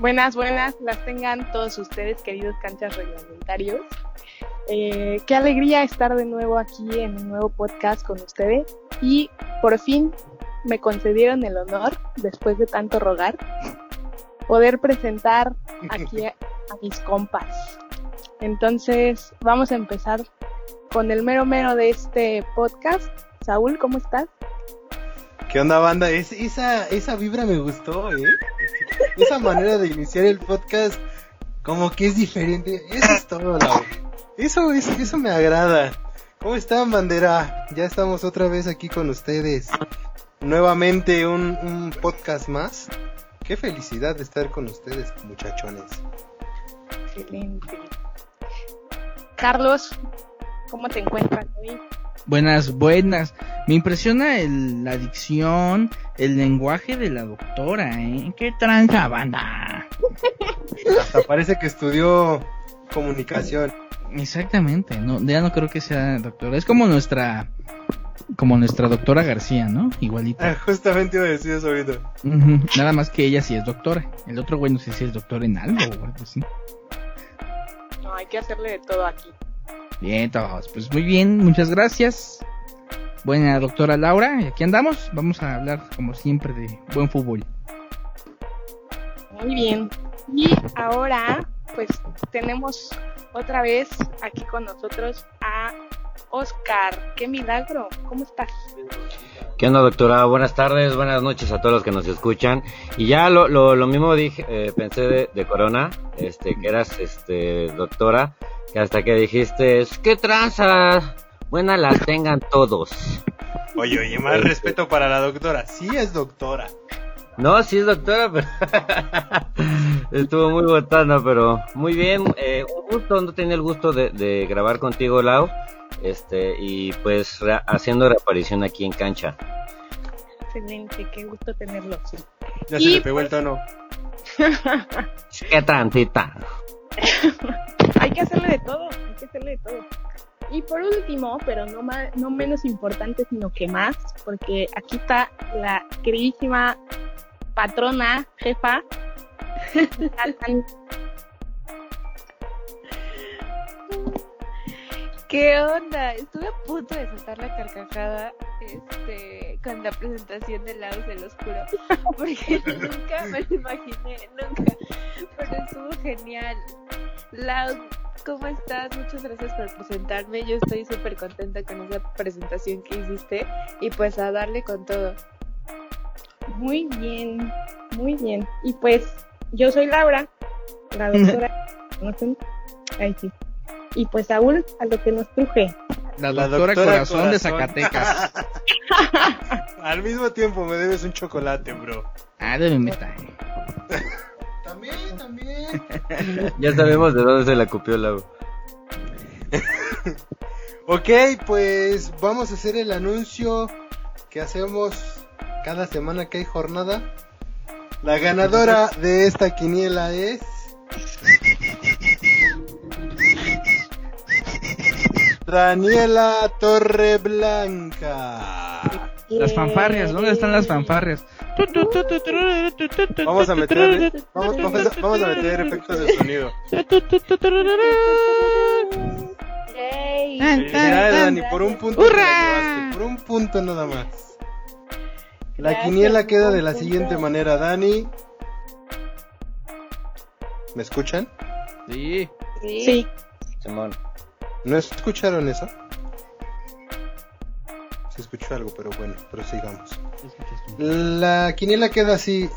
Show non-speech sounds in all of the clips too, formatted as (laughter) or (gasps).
Buenas, buenas, las tengan todos ustedes, queridos canchas reglamentarios. Eh, qué alegría estar de nuevo aquí en un nuevo podcast con ustedes y por fin me concedieron el honor, después de tanto rogar, poder presentar aquí a, a mis compas. Entonces, vamos a empezar con el mero mero de este podcast. Saúl, ¿cómo estás? ¿Qué onda, banda? Es, esa, esa vibra me gustó, ¿eh? Esa manera de iniciar el podcast, como que es diferente. Eso es todo, Lau. Eso, eso, eso me agrada. ¿Cómo están, bandera? Ya estamos otra vez aquí con ustedes. Nuevamente un, un podcast más. Qué felicidad de estar con ustedes, muchachones. Excelente. Carlos, ¿cómo te encuentras hoy? Buenas, buenas. Me impresiona el, la dicción, el lenguaje de la doctora, ¿eh? ¡Qué tranza, banda! Hasta parece que estudió comunicación. Exactamente, no, ya no creo que sea doctora. Es como nuestra, como nuestra doctora García, ¿no? Igualita. Ah, justamente iba a decir eso ahorita. Nada más que ella sí es doctora. El otro güey no sé si es doctor en algo o algo así. No, hay que hacerle de todo aquí. Bien, todos. Pues muy bien, muchas gracias. Buena doctora Laura, y aquí andamos. Vamos a hablar como siempre de buen fútbol. Muy bien. Y ahora, pues tenemos otra vez aquí con nosotros a Oscar. ¡Qué milagro! ¿Cómo estás? ¿Qué onda, doctora? Buenas tardes, buenas noches a todos los que nos escuchan. Y ya lo, lo, lo mismo dije, eh, pensé de, de Corona, este, que eras, este, doctora, que hasta que dijiste, ¿qué tranza? Buenas las tengan todos. Oye, oye, más respeto para la doctora. Sí es doctora. No, sí es doctora, pero (laughs) estuvo muy botana, pero muy bien. Eh, un gusto, no tenía el gusto de, de grabar contigo, Lau. Este, y pues re- haciendo reaparición aquí en cancha. Excelente, qué gusto tenerlo. Ya Y se le pegó el tono. (laughs) ¿Qué trancita? (laughs) hay que hacerle de todo, hay que hacerle de todo. Y por último, pero no, ma- no menos importante, sino que más, porque aquí está la queridísima patrona, jefa. (laughs) ¿Qué onda? Estuve a punto de soltar la carcajada este, con la presentación de Lau, se los juro. Porque nunca me lo imaginé, nunca. Pero estuvo genial. Lau, ¿cómo estás? Muchas gracias por presentarme. Yo estoy súper contenta con esa presentación que hiciste. Y pues a darle con todo. Muy bien, muy bien. Y pues, yo soy Laura, la doctora. (laughs) Ahí sí. Y pues, Saúl, a lo que nos truje. La La doctora, doctora Corazón, de. Zacatecas. (laughs) Al mismo tiempo me debes un chocolate, bro. Ah, de meta. También, también. (laughs) Ya sabemos de dónde se la copió Lau. Ok, pues vamos a hacer el anuncio que hacemos cada semana que hay jornada. La ganadora de esta quiniela es... Daniela Torreblanca. Las fanfarrias, ¿dónde están las fanfarrias? Vamos a meter, vamos, vamos a, vamos a meter efectos de sonido. ¡Yay! Felicidades, Dani, por un punto por un punto nada más. La Gracias, quiniela queda de la siguiente manera, Dani. ¿Me escuchan? Sí. Sí, Simón. ¿No escucharon eso? Se escuchó algo, pero bueno, prosigamos. La quiniela queda así.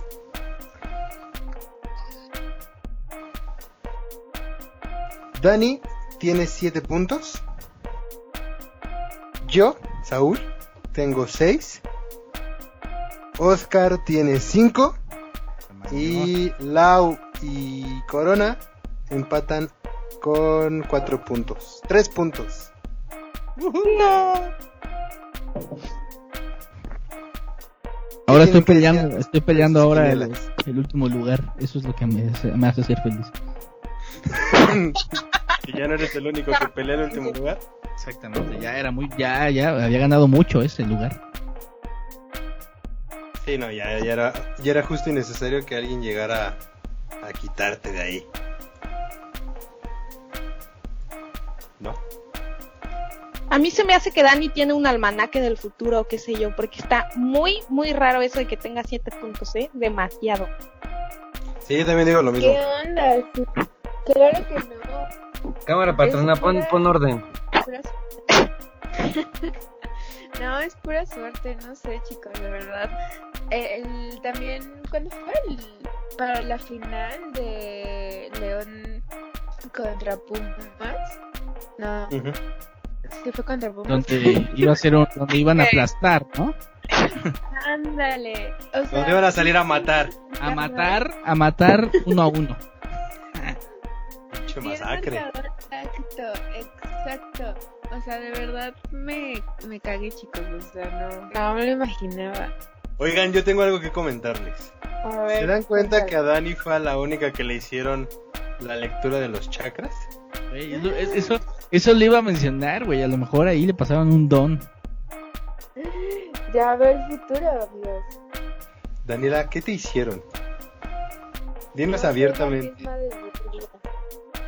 Dani tiene 7 puntos. Yo, Saúl, tengo 6. Oscar tiene 5. Y Lau y Corona empatan con 4 puntos. 3 puntos. Ahora tienen estoy peleando, estoy peleando sus ahora el, el último lugar. Eso es lo que me, hace- me hace ser feliz. Que ya no eres el único que pelea en el último lugar. Exactamente, ya era muy, ya, ya había ganado mucho ese lugar. Sí, no, ya, ya, era, ya era justo y necesario que alguien llegara a quitarte de ahí. ¿No? A mí se me hace que Dani tiene un almanaque del futuro o qué sé yo, porque está muy, muy raro eso de que tenga siete puntos, ¿eh? Demasiado. Sí, yo también digo lo mismo. ¿Qué onda? Sí, Claro que no. Cámara patrona, Es pon, pura- pon orden. (laughs) No, es pura suerte, no sé, chicos, de verdad. Eh, El, también, cuando fue el, para la final de León contra Pumas? No, sí fue contra. Donde iba a ser un, donde iban a aplastar, ¿no? Ándale. O sea, Donde van a salir a matar. A matar, a matar uno a uno. Era masacre. Exacto, exacto. O sea, de verdad me, me cagué, chicos. O sea, no, no me lo imaginaba. Oigan, yo tengo algo que comentarles. A ver, ¿Se dan cuenta cuéntale. que a Dani fue a la única que le hicieron la lectura de los chakras? Güey, eso- Eso, eso le iba a mencionar, güey. A lo mejor ahí le pasaban un don. Ya veo el futuro, amigos. Daniela, ¿qué te hicieron? Dinos No soy la abiertamente. misma desde ese día.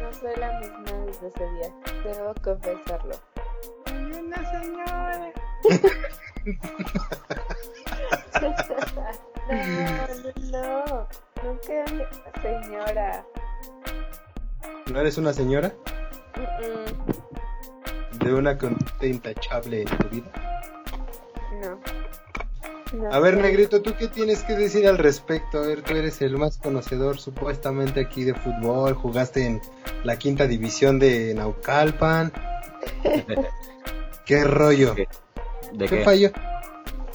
No soy la misma desde ese día. Debo confesarlo. Soy una señora. (laughs) no, no, no. Nunca, señora. ¿No eres una señora? Mm, ¿De una conducta intachable en tu vida? No. No A ver. Negrito, ¿tú qué tienes que decir al respecto? A ver, tú eres el más conocedor supuestamente aquí de fútbol, jugaste en la quinta división de Naucalpan. (laughs) ¿Qué rollo? ¿Qué? ¿De ¿Qué qué? falló?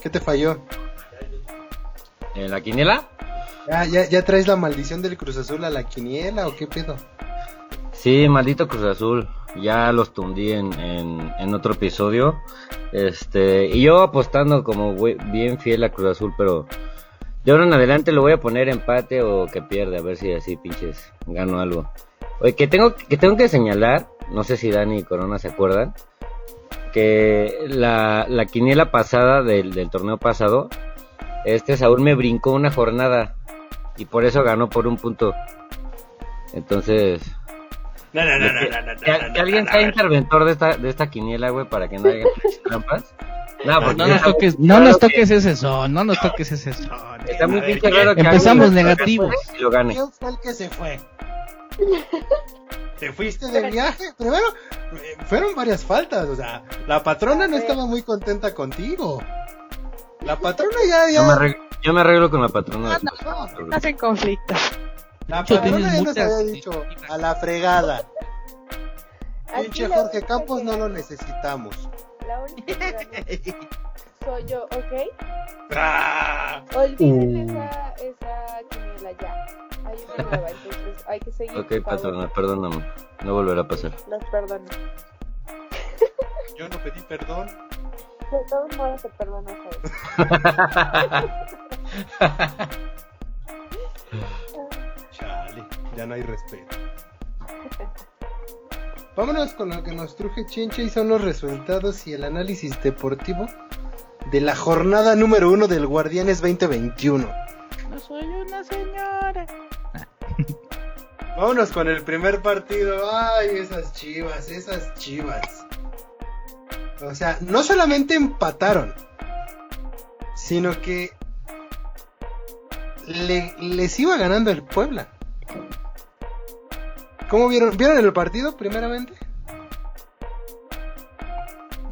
¿Qué te falló? ¿En la quiniela? ¿Ya, ya, ya traes la maldición del Cruz Azul a la quiniela o qué pedo? Sí, maldito Cruz Azul. Ya los tundí en, en, otro episodio. Este, y yo apostando como bien fiel a Cruz Azul, pero de ahora en adelante lo voy a poner empate o que pierde, a ver si así pinches gano algo. Oye, que tengo que tengo que señalar, no sé si Dani y Corona se acuerdan, que la, la quiniela pasada del, del torneo pasado, este Saúl me brincó una jornada y por eso ganó por un punto. Entonces, No, no, que, que- que alguien sea interventor de esta, de esta quiniela, güey, para que no haya (laughs) trampas. No, porque No nos toques, no nos toques ese son, no nos toques ese son. Está muy A ver, pinche ¿quién- raro que Empezamos negativos. y lo gane. ¿Quién fue el que se fue? ¿Te fuiste de viaje? Primero, eh, fueron varias faltas, o sea, la patrona no estaba muy contenta contigo. La patrona ya, Yo me, ya, arreglo, yo me arreglo con la patrona. Estás en conflicto. La patrona ya nos había dicho, a la fregada. Pinche Jorge Campos que no lo necesitamos. La única que gana soy yo, ¿ok? ¡Ah! Olviden Uh. esa, esa quiniela ya. Hay una nueva, entonces hay que seguir. Ok, patrona, perdóname. No volverá a pasar. Los perdono. Yo no pedí perdón. De todos modos te perdono, ¿sabes? (laughs) Ya no hay respeto. Vámonos con lo que nos truje Chencha y son los resultados y el análisis deportivo de la jornada número uno del Guardianes 2021. No soy una señora. (laughs) Vámonos con el primer partido. Ay, esas chivas, esas chivas. O sea, no solamente empataron, sino que le- les iba ganando el Puebla. ¿Cómo vieron? ¿Vieron el partido primeramente?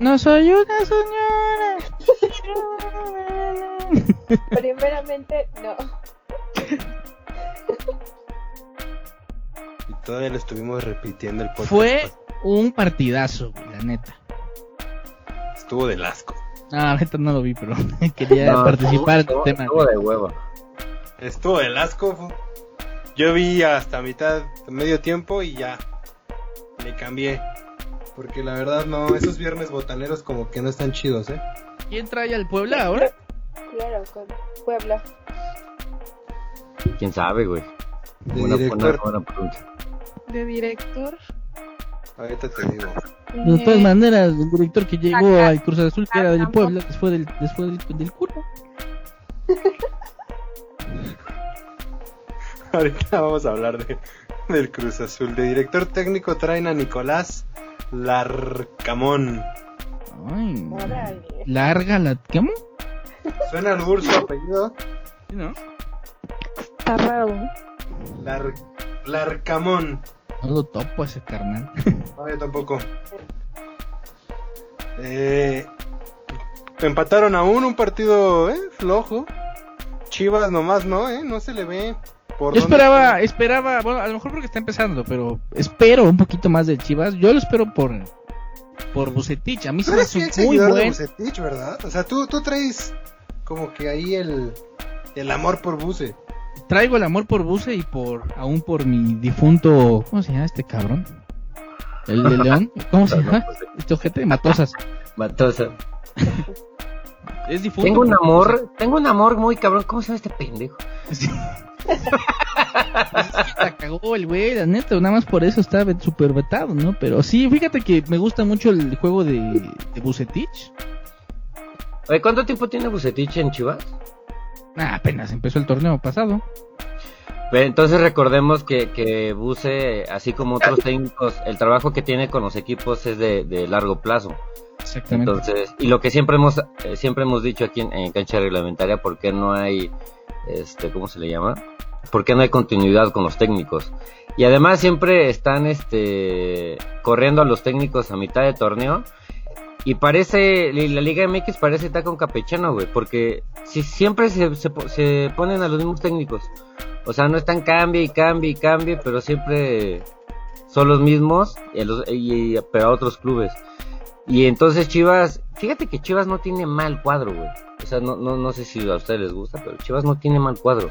No soy una señora. (laughs) Primeramente, no. Y todavía lo estuvimos repitiendo el podcast. Fue un partidazo, la neta. Estuvo del asco. No, la neta no lo vi, pero (laughs) quería No, participar en estuvo- el tema. estuvo de huevo. Estuvo del asco. Yo vi hasta mitad, medio tiempo y ya. Le cambié. Porque la verdad no, esos viernes botaneros como que no están chidos, ¿eh? ¿Quién trae al Puebla ahora? Claro, con Puebla. ¿Quién sabe, güey? De Buena, director. buena pregunta. De director. Ahorita te digo. De todas maneras, el director que llegó Acá. al Cruz Azul, que era del. Puebla, después del, después del, del culo. (laughs) Ahorita vamos a hablar de, del Cruz Azul. De director técnico traen a Nicolás Larcamón. Ay, larga la... ¿Cómo? Suena al su apellido. Sí, ¿No? Está raro. Lar, Larcamón. No lo topo ese carnal. No, yo tampoco. Eh, empataron a uno, un partido eh, flojo. Chivas nomás, ¿no? Eh? No se le ve. Por Yo esperaba, esperaba, bueno, a lo mejor porque está empezando, pero espero un poquito más de Chivas. Yo lo espero por por Bucetich. A mí se me hace muy buen. Bucetich, ¿verdad? O sea, tú, tú traes como que ahí el, el amor por Buce. Traigo el amor por Buce y por aún por mi difunto, ¿cómo se llama este cabrón? El de (laughs) León, ¿cómo se llama? Este ojete de Matosas. Matosa. (laughs) Es difunto. Tengo un amor, tengo un amor muy cabrón. ¿Cómo se llama este pendejo? Sí. La cagó el güey, la neta, nada más por eso está súper vetado, ¿no? Pero sí, fíjate que me gusta mucho el juego de, de Bucetich. Oye, ¿cuánto tiempo tiene Bucetich en Chivas? Ah, apenas empezó el torneo pasado. Entonces recordemos que, que Buse, así como otros técnicos, el trabajo que tiene con los equipos es de, de largo plazo. Exactamente. Entonces, y lo que siempre hemos eh, siempre hemos dicho aquí en, cancha reglamentaria, ¿por qué no hay, este, cómo se le llama? ¿Por qué no hay continuidad con los técnicos? Y además siempre están, este, corriendo a los técnicos a mitad de torneo. Y parece, la Liga MX parece estar con campechano, güey, porque si siempre se, se, po- se ponen a los mismos técnicos. O sea, no están cambie y cambie y cambie, pero siempre son los mismos, y- pero a otros clubes. Y entonces Chivas, fíjate que Chivas no tiene mal cuadro, güey. O sea, no, no, no sé si a ustedes les gusta, pero Chivas no tiene mal cuadro.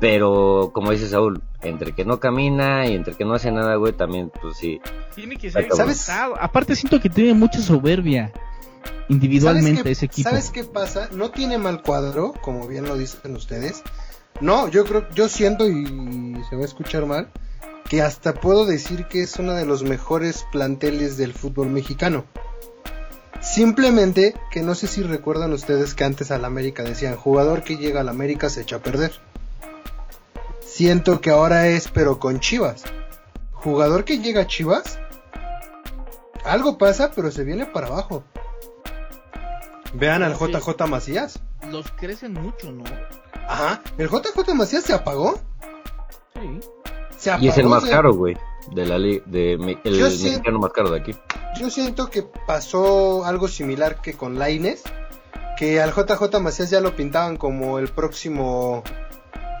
Pero, como dice Saúl, entre que no camina y entre que no hace nada, güey, también, pues sí. Tiene que ser ¿Sabes? Aparte siento que tiene mucha soberbia individualmente ¿Sabes qué- ese equipo. ¿Sabes qué pasa? No tiene mal cuadro, como bien lo dicen ustedes. No, yo creo, yo siento y se va a escuchar mal, que hasta puedo decir que es uno de los mejores planteles del fútbol mexicano. Simplemente que no sé si recuerdan ustedes que antes al América decían jugador que llega al América se echa a perder. Siento que ahora es pero con Chivas. Jugador que llega a Chivas, algo pasa pero se viene para abajo. Vean al. JJ Macías. Los crecen mucho, ¿no? Ajá, el JJ Macías se apagó. Sí. Y es el más caro, güey, de la li- de me- el Yo mexicano más caro de aquí. Yo siento que pasó algo similar que con Laines, que al JJ Macías ya lo pintaban como el próximo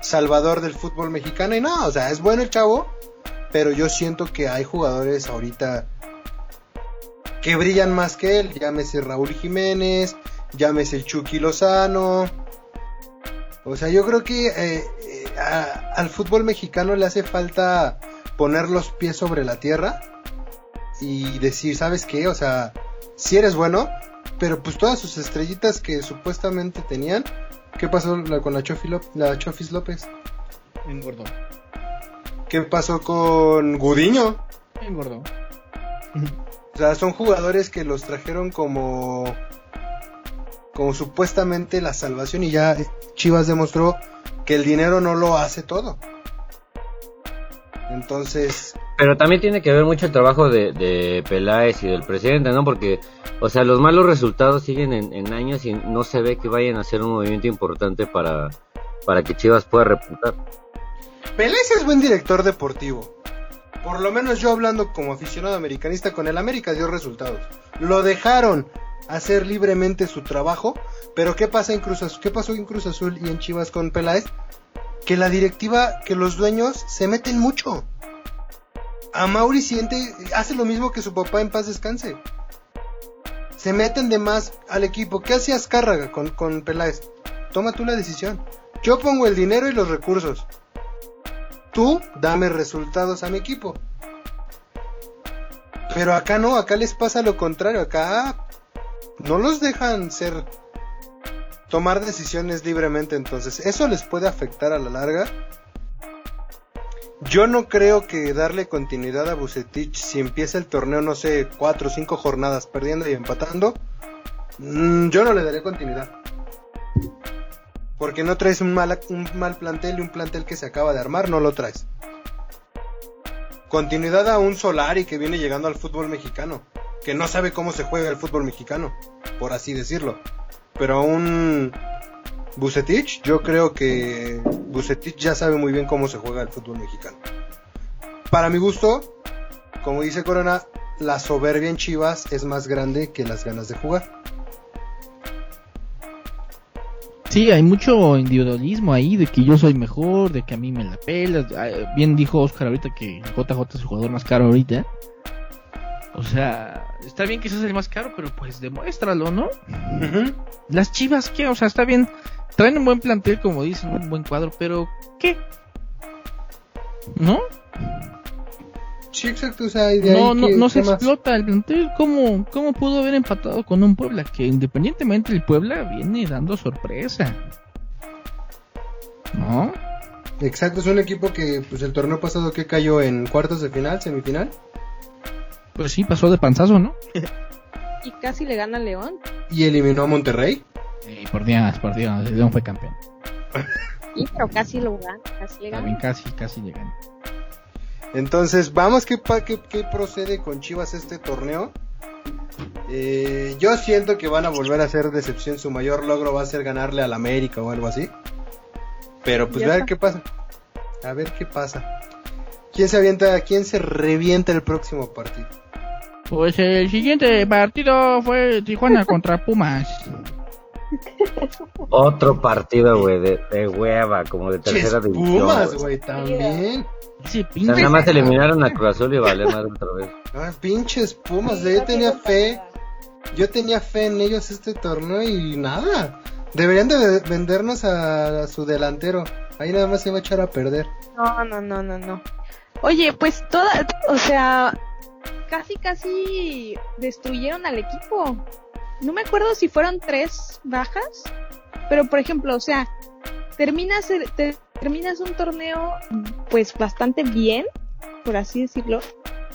salvador del fútbol mexicano y no, o sea, es bueno el chavo, pero yo siento que hay jugadores ahorita que brillan más que él, llámese Raúl Jiménez, llámese el Chucky Lozano. O sea, yo creo que eh, eh, a- al fútbol mexicano le hace falta poner los pies sobre la tierra y decir, ¿sabes qué? O sea, si eres bueno, pero pues todas sus estrellitas que supuestamente tenían, ¿qué pasó con la, Chofi Lop- la Chofis López? Engordó. ¿Qué pasó con Gudiño? Engordó. O sea, son jugadores que los trajeron como como supuestamente la salvación y ya Chivas demostró que el dinero no lo hace todo. Entonces, Pero también tiene que ver mucho el trabajo de, de Peláez y del presidente, ¿no? Porque, o sea, los malos resultados siguen en, en años y no se ve que vayan a hacer un movimiento importante para, para que Chivas pueda repuntar. Pelés es buen director deportivo. Por lo menos yo hablando como aficionado americanista con el América dio resultados. Lo dejaron hacer libremente su trabajo, pero ¿qué pasa en Cruz Azul? ¿Qué pasó en Cruz Azul y en Chivas con Peláez? Que la directiva, que los dueños se meten mucho. A Mauri siente, hace lo mismo que su papá en paz descanse. Se meten de más al equipo. ¿Qué hacía Azcárraga con, con Peláez? Toma tú la decisión. Yo pongo el dinero y los recursos tú dame resultados a mi equipo. Pero acá no, acá les pasa lo contrario, acá no los dejan ser tomar decisiones libremente, entonces eso les puede afectar a la larga. Yo no creo que darle continuidad a Bucetich si empieza el torneo, no sé, cuatro o cinco jornadas perdiendo y empatando. mm, yo no le daré continuidad. Porque no traes un mal, un mal plantel y un plantel que se acaba de armar, no lo traes. Continuidad a un Solari que viene llegando al fútbol mexicano, que no sabe cómo se juega el fútbol mexicano, por así decirlo. Pero a un Bucetich, yo creo que Bucetich ya sabe muy bien cómo se juega el fútbol mexicano. Para mi gusto, como dice Corona, la soberbia en Chivas es más grande que las ganas de jugar. Sí, hay mucho individualismo ahí de que yo soy mejor, de que a mí me la pelas. Bien dijo Oscar ahorita que JJ es el jugador más caro ahorita. O sea, está bien que seas el más caro, pero pues demuéstralo, ¿no? Las Chivas, ¿qué? O sea, está bien. Traen un buen plantel, como dicen, un buen cuadro, pero ¿qué? ¿No? Sí, exacto, o sea, ahí No, no, que- no se explota el plantel. ¿Cómo, ¿Cómo pudo haber empatado con un Puebla? Que independientemente el Puebla viene dando sorpresa. ¿No? Exacto, es un equipo que pues el torneo pasado que cayó en cuartos de final, semifinal, Pues sí, pasó de panzazo, ¿no? (laughs) Y casi le gana a León. y eliminó a Monterrey. Por Dios, por Dios, el León fue campeón. Sí, pero casi lo gana. Casi le También casi, casi llegan. Entonces, vamos, ¿qué, pa- qué, qué procede con Chivas este torneo? Eh, yo siento que van a volver a ser decepción. Su mayor logro va a ser ganarle al América o algo así. Pero pues a ver qué pasa. A ver qué pasa. ¿Quién se avienta, quién se revienta el próximo partido? Pues el siguiente partido fue Tijuana (laughs) contra Pumas. Otro partido, güey, de, de hueva, como de Ches, tercera división. Pumas, güey, también. Ese O sea, pinche. nada más eliminaron a Cruz Azul y vale más otra vez. (laughs) Ah, pinches Pumas, yo tenía fe. Yo tenía fe en ellos este torneo y nada. Deberían de vendernos a, a su delantero. Ahí nada más se va a echar a perder. No, no, no, no, no. Oye, pues toda, o sea, casi, casi destruyeron al equipo. No me acuerdo si fueron tres bajas, pero por ejemplo, o sea, terminas, el- te- terminas un torneo pues bastante bien, por así decirlo,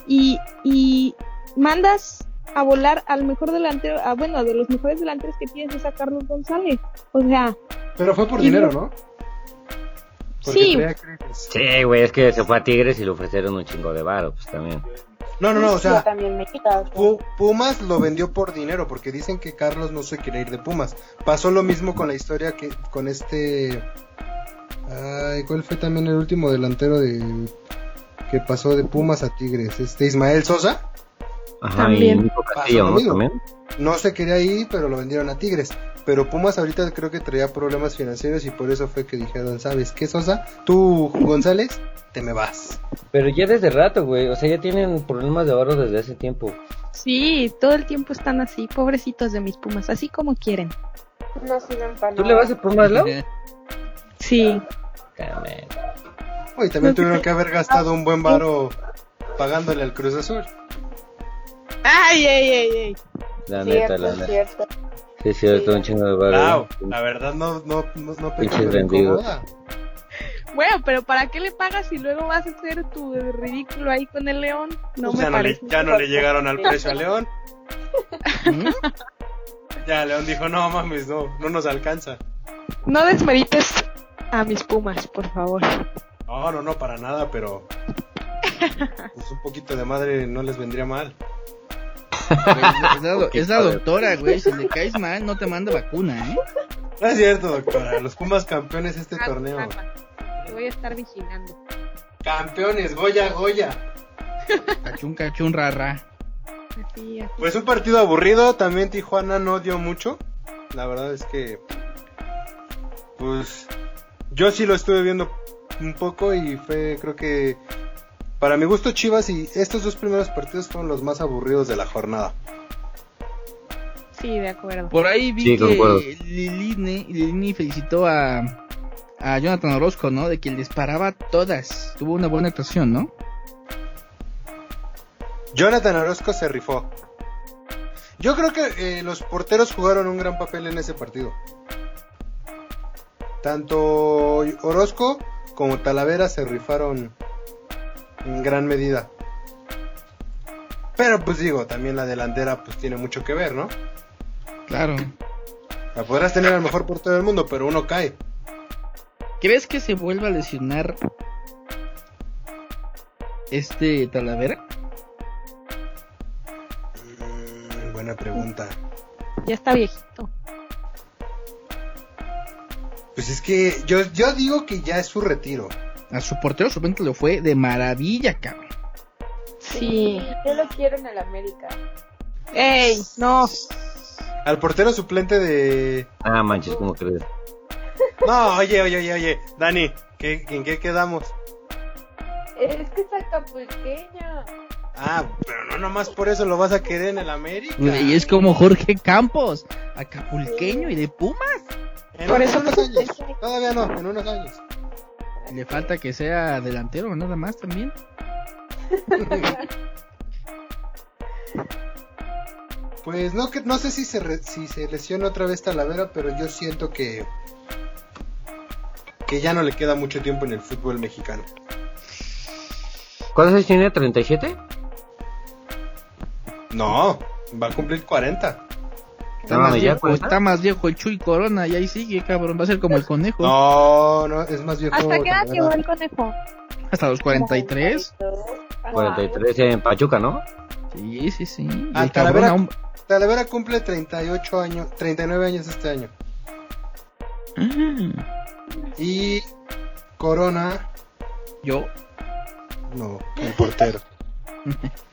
y, y mandas a volar al mejor delantero, a, bueno, de los mejores delanteros que tienes es a Carlos González. O sea, Pero fue por dinero, no- ¿no? Porque Sí. Sí, güey, es que se fue a Tigres y le ofrecieron un chingo de varo, pues también. No, no, no, o Yo sea, Pumas lo vendió por dinero porque dicen que Carlos no se quiere ir de Pumas. Pasó lo mismo con la historia que con este ay, ¿cuál fue también el último delantero de que pasó de Pumas a Tigres? Este Ismael Sosa. Ajá, También. y Nico Castillo, Pasa lo ¿no? También. No se quería ir, pero lo vendieron a Tigres. Pero Pumas ahorita creo que traía problemas financieros y por eso fue que dijeron, ¿sabes qué, Sosa? Tú, González, te me vas. Pero ya desde rato, güey, o sea, ya tienen problemas de ahorro desde hace tiempo. sí, todo el tiempo están así, pobrecitos de mis pumas, así como quieren. No sirven para ¿Tú le vas a Pumas, Lau? Sí. Oye, también tuvieron que haber gastado un buen varo pagándole al Cruz Azul. Ay, ay, ay, ay. La neta, la Cierto, neta. cierto. Sí, sí, es un chingo de varo. Wow, la verdad no, no, no, no pensé Pinches. Bueno, pero ¿para qué le pagas si luego vas a hacer tu ridículo ahí con el león? No Pues me ya, no le, ya no le llegaron al precio a León. ¿Mm? (laughs) Ya León dijo, no mames, no, no nos alcanza. No desmerites a mis pumas, por favor. No, no, no, para nada, pero pues un poquito de madre no les vendría mal. Es la, do- es la doctora, güey. Si le caes mal, no te manda vacuna, ¿eh? No es cierto, doctora, los Pumas campeones este torneo. calma. Te voy a estar vigilando. Campeones, Goya, Goya. Cachun, cachun, rara. Así, así. Pues un partido aburrido, también Tijuana no dio mucho. La verdad es que pues yo sí lo estuve viendo un poco y fue creo que para mi gusto Chivas y estos dos primeros partidos fueron los más aburridos de la jornada. Sí, de acuerdo. Por ahí vi Sí, que Lilini, Lilini felicitó a, a Jonathan Orozco, ¿no? De que les paraba todas. Tuvo una buena actuación, ¿no? Jonathan Orozco se rifó. Yo creo que eh, los porteros jugaron un gran papel en ese partido. Tanto Orozco como Talavera se rifaron en gran medida. Pero pues digo, también la delantera pues tiene mucho que ver, ¿no? Claro. Sea, podrás tener al mejor portero del mundo, pero uno cae. ¿Crees que se vuelva a lesionar este Talavera? Mm, buena pregunta. Ya está viejito. Pues es que yo, yo digo que ya es su retiro. A su portero suplente lo fue de maravilla, cabrón. Sí. Yo lo quiero en el América. ¡Ey! No. Al portero suplente de... Ah, manches, ¿cómo crees? No, oye, oye, oye, oye. Dani, ¿qué, ¿en qué quedamos? Es que es acapulqueño. Ah, pero no nomás por eso lo vas a querer en el América. Y es como Jorge Campos, acapulqueño y de Pumas. En por unos años. Todavía no, en unos años. Le falta que sea delantero, nada más también. (laughs) Pues no que no sé si se re- si se lesiona otra vez Talavera, pero yo siento que que ya no le queda mucho tiempo en el fútbol mexicano. ¿Cuántos años tiene? ¿37? No, va a cumplir 40. Está, No, más, viejo, cuenta. está más viejo el Chuy Corona y ahí sigue, cabrón. Va a ser como el conejo. No, no, es más viejo. ¿Hasta qué edad llegó el conejo? Hasta los 43. Ajá. 43 en Pachuca, ¿no? Sí, sí, sí. Ah, Talavera- aún- Talavera cumple 38 años, 39 años este año. Ah, Y Corona, Yo. no, el portero. (laughs)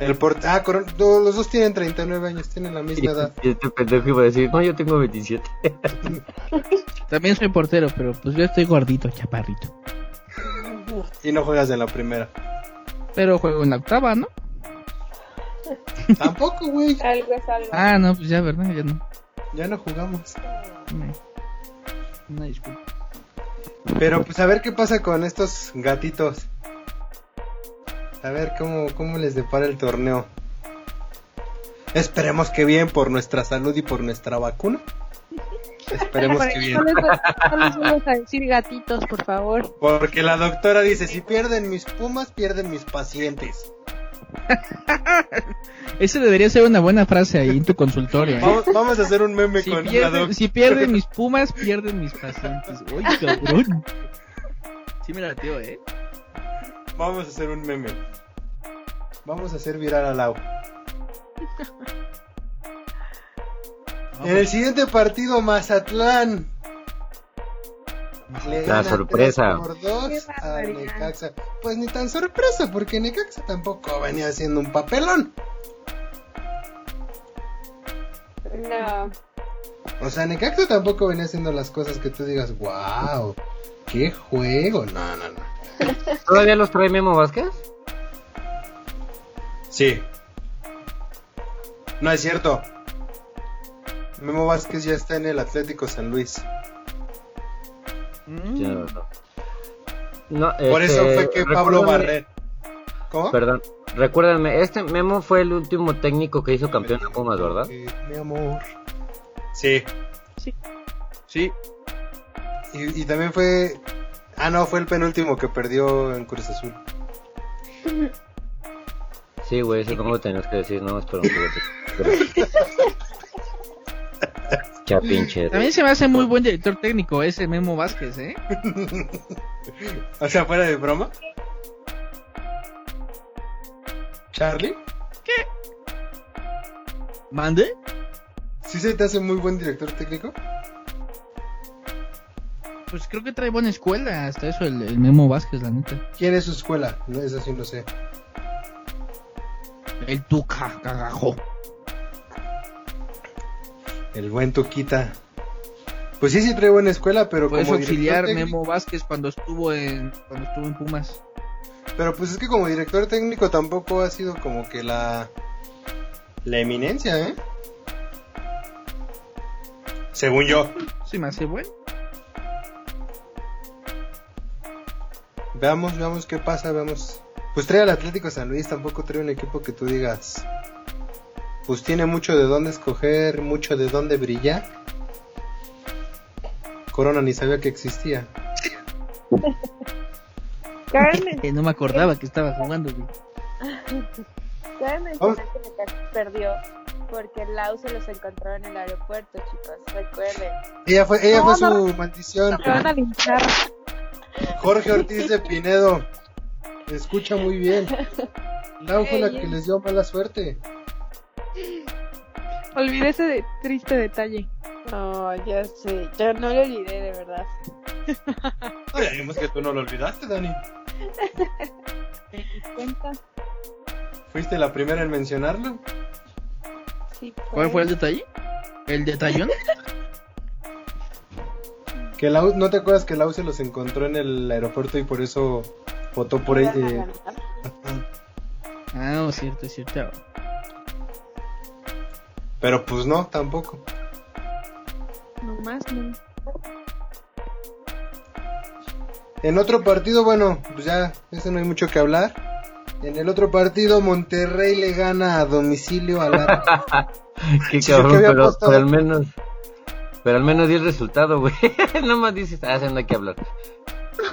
El port ah, Corona, no, los dos tienen 39 años, tienen la misma (laughs) edad. Y este pendejo iba a decir, no, yo tengo 27. (laughs) También soy portero, pero pues yo estoy gordito, chaparrito. Y no juegas en la primera. Pero juego en la octava, ¿no? (laughs) Tampoco, güey. Algo es algo. Ah, no, pues ya, ¿verdad? Ya no. Ya no jugamos. Una, una disculpa. Pero pues a ver qué pasa con estos gatitos. A ver cómo, cómo les depara el torneo. Esperemos que bien por nuestra salud y por nuestra vacuna. Esperemos que bien. No les, no les vamos a decir gatitos, por favor. Porque la doctora dice, si pierden mis pumas, pierden mis pacientes. (laughs) Esa debería ser una buena frase ahí en tu consultorio. ¿eh? Vamos, vamos a hacer un meme Si con la doctora. si pierden mis pumas, pierden mis pacientes. Uy, cabrón. Sí me la tío, ¿eh? Vamos a hacer un meme. Vamos a hacer viral al Lau. En el siguiente partido, Mazatlán. Le La sorpresa. 3 por 2 Qué a. Necaxa. Pues ni tan sorpresa, porque Necaxa tampoco venía haciendo un papelón. No. O sea, Necaxa tampoco venía haciendo las cosas que tú digas, wow, qué juego. No, no, no. (laughs) ¿Todavía los trae Memo Vázquez? Sí. No es cierto. Memo Vázquez ya está en el Atlético San Luis. Ya no. No, Por eso este, fue que Pablo recuérdame- Barret. ¿Cómo? Perdón, recuérdenme, este Memo fue el último técnico que hizo campeón de Pumas, ¿verdad? Eh, Mi amor. Sí. Sí. Y, y también fue. Ah, no, fue el penúltimo que perdió en Cruz Azul. Sí, güey, eso no lo tenías que decir, no, espera un poquito. (laughs) Ya pinche. También se me hace muy buen director técnico ese Memo Vázquez, ¿eh? (laughs) O sea, fuera de broma. ¿Charlie? ¿Mande? ¿Sí se te hace muy buen director técnico? Pues creo que trae buena escuela, hasta eso el, el Memo Vázquez, la neta. ¿Quién es su escuela? No, eso sí no sé. El Tuca, cagajo. El buen Tuquita. Pues sí, sí trae buena escuela, pero su como auxiliar técnico- Memo Vázquez cuando estuvo en cuando estuvo en Pumas. Pero pues es que como director técnico tampoco ha sido como que la la eminencia, ¿eh? Según yo. Se me hace bueno. Veamos, veamos qué pasa, veamos. Pues trae al Atlético San Luis, tampoco trae un equipo que tú digas. Pues tiene mucho de dónde escoger, mucho de dónde brillar. Corona ni sabía que existía. (laughs) (laughs) No me acordaba que estaba jugando. (laughs) Necaxa perdió porque Lau se los encontró en el aeropuerto, chicos, recuerden. Ella fue, ella No, fue no. su maldición. Me van a linchar. Jorge Ortiz de Pinedo. Escucha muy bien. Lau fue la que les dio mala suerte. Olvidé ese de- triste detalle. No, ya sé, yo no lo olvidé de verdad. Ya vimos que tú no lo olvidaste, Dani. ¿Te das cuenta? ¿Fuiste la primera en mencionarlo? Sí, ¿Cuál fue el detalle? ¿El detallón? (laughs) Que Lau, ¿No te acuerdas que Lau se los encontró en el aeropuerto y por eso votó por ella? eh. Ah, no, es cierto, es cierto. Pero pues no, tampoco. No más, no. En otro partido, bueno, pues ya, ese no hay mucho que hablar. En el otro partido, Monterrey le gana a domicilio a la... (laughs) Qué cabrón, pero al menos. Pero al menos di el resultado, güey. (laughs) Nada más dices, ah, no hay que hablar.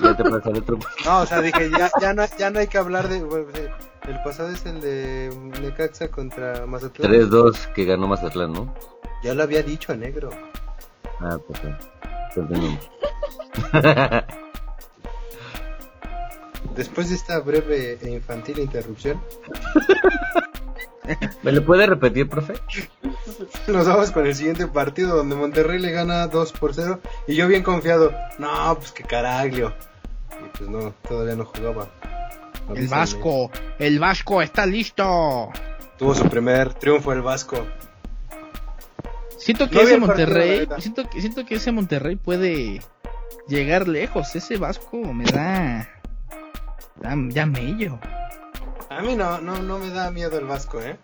Ya te pasa el otro. (laughs) No, o sea, dije, ya, ya, no, ya no hay que hablar de... bueno, pues, eh, el pasado es el de Necaxa contra Mazatlán. 3-2 que ganó Mazatlán, ¿no? Ya lo había dicho, negro. Ah, pues. Perdón. (laughs) Después de esta breve e infantil interrupción, ¿Me lo puede repetir, profe? nos vamos con el siguiente partido donde Monterrey le gana 2 por 0 y yo bien confiado, no, pues que caraglio. Y pues no, todavía no jugaba. El. Vasco, el Vasco está listo. Tuvo su primer triunfo el Vasco. Siento que No ese Monterrey, siento que, siento que ese Monterrey puede llegar lejos. Ese Vasco me da, da ya mello. A mí no, no, no me da miedo el Vasco, ¿eh?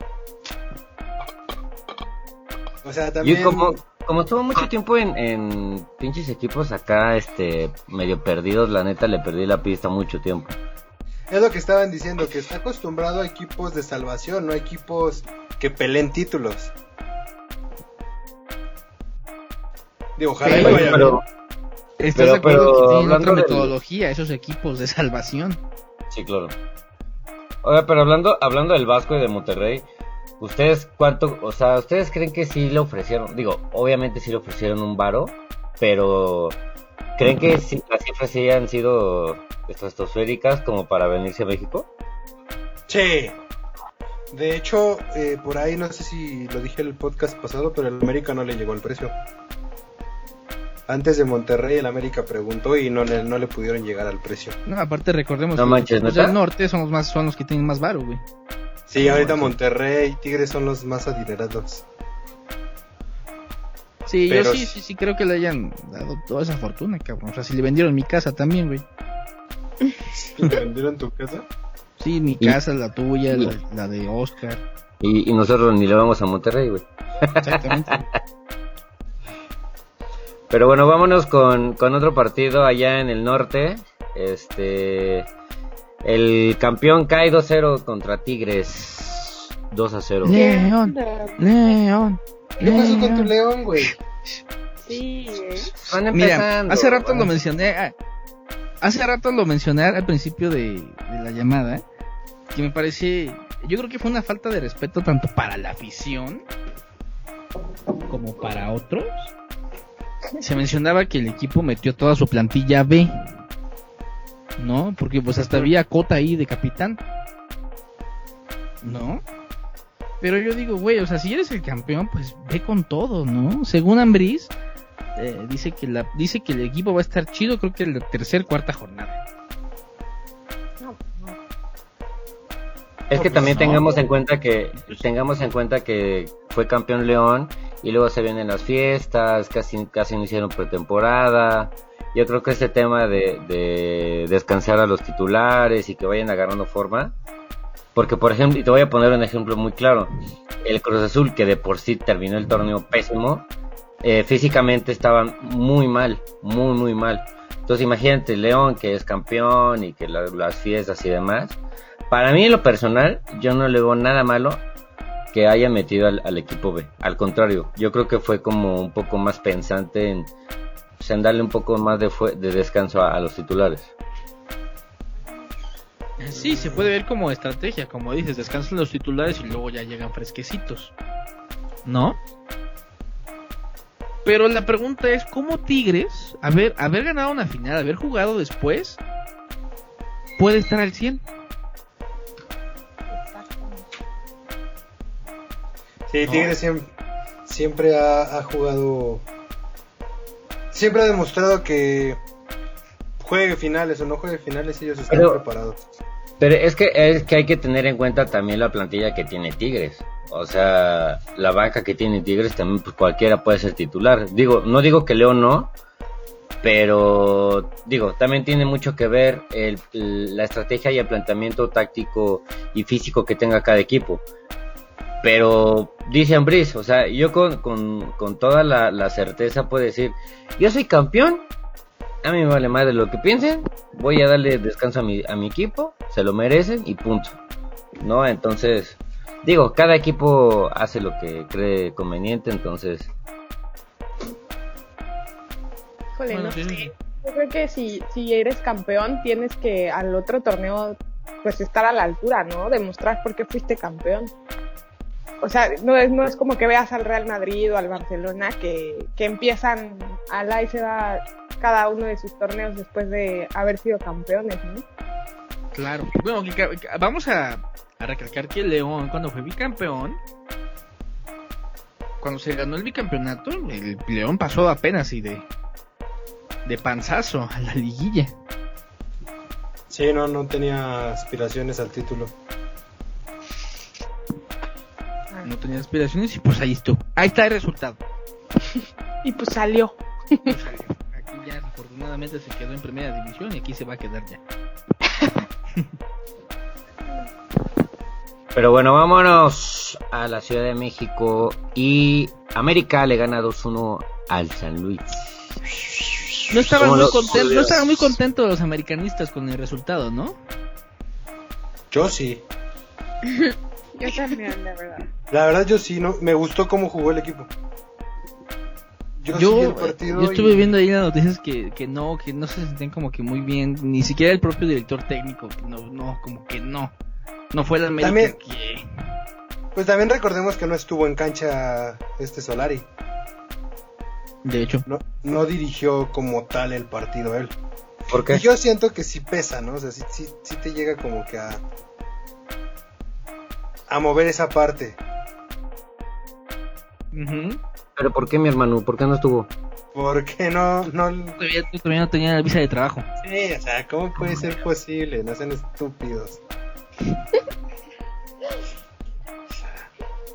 O sea, también... Yo como, como estuvo mucho tiempo en, en pinches equipos acá, este, medio perdidos, la neta le perdí la pista mucho tiempo. Es lo que estaban diciendo, que está acostumbrado a equipos de salvación, no a equipos que peleen títulos. Digo, ojalá y Pero- le vaya pero, ¿Estás Pero- de acuerdo pero que tienen otra metodología esos equipos de salvación? sí, claro. Oiga, pero hablando, hablando del Vasco y de Monterrey, ¿ustedes cuánto, o sea, ustedes creen que sí le ofrecieron, digo, obviamente sí le ofrecieron un varo, pero ¿creen que sí, las cifras sí han sido estratosféricas como para venirse a México? Sí. De hecho, eh, por ahí no sé si lo dije el podcast pasado, pero el América no le llegó el precio. Antes de Monterrey, el América preguntó y no le, no le pudieron llegar al precio. No, aparte recordemos No que manches, los del norte son los más, son los que tienen más varo, güey. Sí, ahorita Monterrey y Tigres son los más adinerados. Sí, Pero yo sí, sí. sí, creo que le hayan dado toda esa fortuna, cabrón. O sea, si le vendieron mi casa también, güey. ¿Y ¿Te vendieron tu casa? Sí, mi casa, la tuya, la, la de Oscar. Y, y nosotros ni le vamos a Monterrey, güey. Exactamente. (laughs) Pero bueno, vámonos con, con otro partido allá en el norte. Este. El campeón cae 2-0 contra Tigres. 2-0. León, León. ¿Qué pasó con tu León. león, güey? Sí, ¿eh? Van Mira, hace rato lo mencioné. ah, Hace rato lo mencioné al principio de, de la llamada. Que me parece. Yo creo que fue una falta de respeto tanto para la afición como para otros. Se mencionaba que el equipo metió toda su plantilla B. ¿No? Porque pues hasta había cota ahí de capitán. ¿No? Pero yo digo, güey, o sea, si eres el campeón, pues ve con todo, ¿no? Según Ambris, eh, dice que la dice que el equipo va a estar chido, creo que en la tercer cuarta jornada. Es que también tengamos en cuenta que tengamos en cuenta que fue campeón León y luego se vienen las fiestas, casi casi no hicieron pretemporada. Yo creo que este tema de, de descansar a los titulares y que vayan agarrando forma, porque por ejemplo, y te voy a poner un ejemplo muy claro, el Cruz Azul que de por sí terminó el torneo pésimo, eh, físicamente estaban muy mal, muy muy mal. Entonces imagínate León que es campeón y que la- las fiestas y demás. Para mí en lo personal, yo no le veo nada malo que haya metido al, equipo B. Al contrario, yo creo que fue como un poco más pensante en, pues, en darle un poco más de, de descanso a, a los titulares. Sí, se puede ver como estrategia, como dices, descansan los titulares y luego ya llegan fresquecitos. ¿no? Pero la pregunta es, ¿cómo Tigres, haber, haber ganado una final, haber jugado después, puede estar al 100? Sí, Tigres siempre, siempre ha, ha jugado. Siempre ha demostrado que juegue finales o no juegue finales, ellos están Pero- preparados. Pero es que, es que hay que tener en cuenta también la plantilla que tiene Tigres. O sea, la banca que tiene Tigres también pues cualquiera puede ser titular. Digo, no digo que León no, pero digo, también tiene mucho que ver el- la estrategia y el planteamiento táctico y físico que tenga cada equipo. Pero dice Ambris, o sea, yo con, con, con toda la, la certeza puedo decir, yo soy campeón, a mí me vale más de lo que piensen, voy a darle descanso a mi, a mi equipo, se lo merecen y punto. ¿No? Entonces, digo, cada equipo hace lo que cree conveniente, entonces, Híjole, no sé. Yo creo que si, si eres campeón, tienes que al otro torneo, pues estar a la altura, ¿no? Demostrar por qué fuiste campeón. O sea, no es, no es como que veas al Real Madrid o al Barcelona que, que empiezan a la y se va cada uno de sus torneos después de haber sido campeones, ¿no? Claro. Bueno, vamos a, a recalcar que el León, cuando fue bicampeón, cuando se ganó el bicampeonato, el León pasó apenas y de, de panzazo a la liguilla. Sí, no, no tenía aspiraciones al título. No tenía aspiraciones y pues ahí estuvo. Ahí está el resultado. (laughs) Y pues salió. Pues salió. Aquí ya afortunadamente se quedó en primera división y aquí se va a quedar ya. (laughs) Pero bueno, vámonos a la Ciudad de México y América le gana 2-1 al San Luis. No estaban ¿Cómo muy contentos, no estaban muy contentos los americanistas con el resultado, ¿no? Yo sí. (laughs) Yo también, la verdad. La verdad, yo sí, no, me gustó cómo jugó el equipo. Yo, Yo, yo estuve y- viendo ahí las noticias que, que no, que no se sentían como que muy bien, ni siquiera el propio director técnico, no, no, como que no. No fue el América También- que... Pues también recordemos que no estuvo en cancha este Solari. De hecho, No, no dirigió como tal el partido él. ¿Por qué? Y yo siento que sí pesa, ¿no? O sea, sí, sí, sí te llega como que a. a mover esa parte. ujú, ¿Pero por qué, mi hermano? ¿Por qué no estuvo? Porque no, no. todavía, todavía no tenía la visa de trabajo. Sí, o sea, ¿cómo puede ser posible? No sean estúpidos.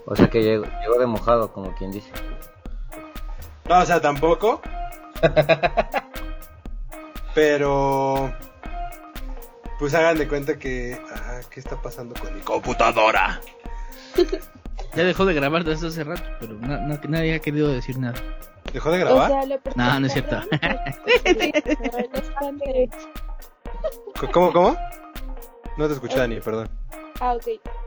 O sea que llegó, llegó de mojado, como quien dice. No, o sea, tampoco. (laughs) Pero. Pues hagan de cuenta que. Ah, ¿qué está pasando con mi computadora? (laughs) Ya dejó de grabar desde hace rato, pero na- na- nadie ha querido decir nada. ¿Dejó de O grabar? sea, lo No, no es cierto. (laughs) ¿Cómo, cómo? No te escuché, Dani, perdón. Ah, ok.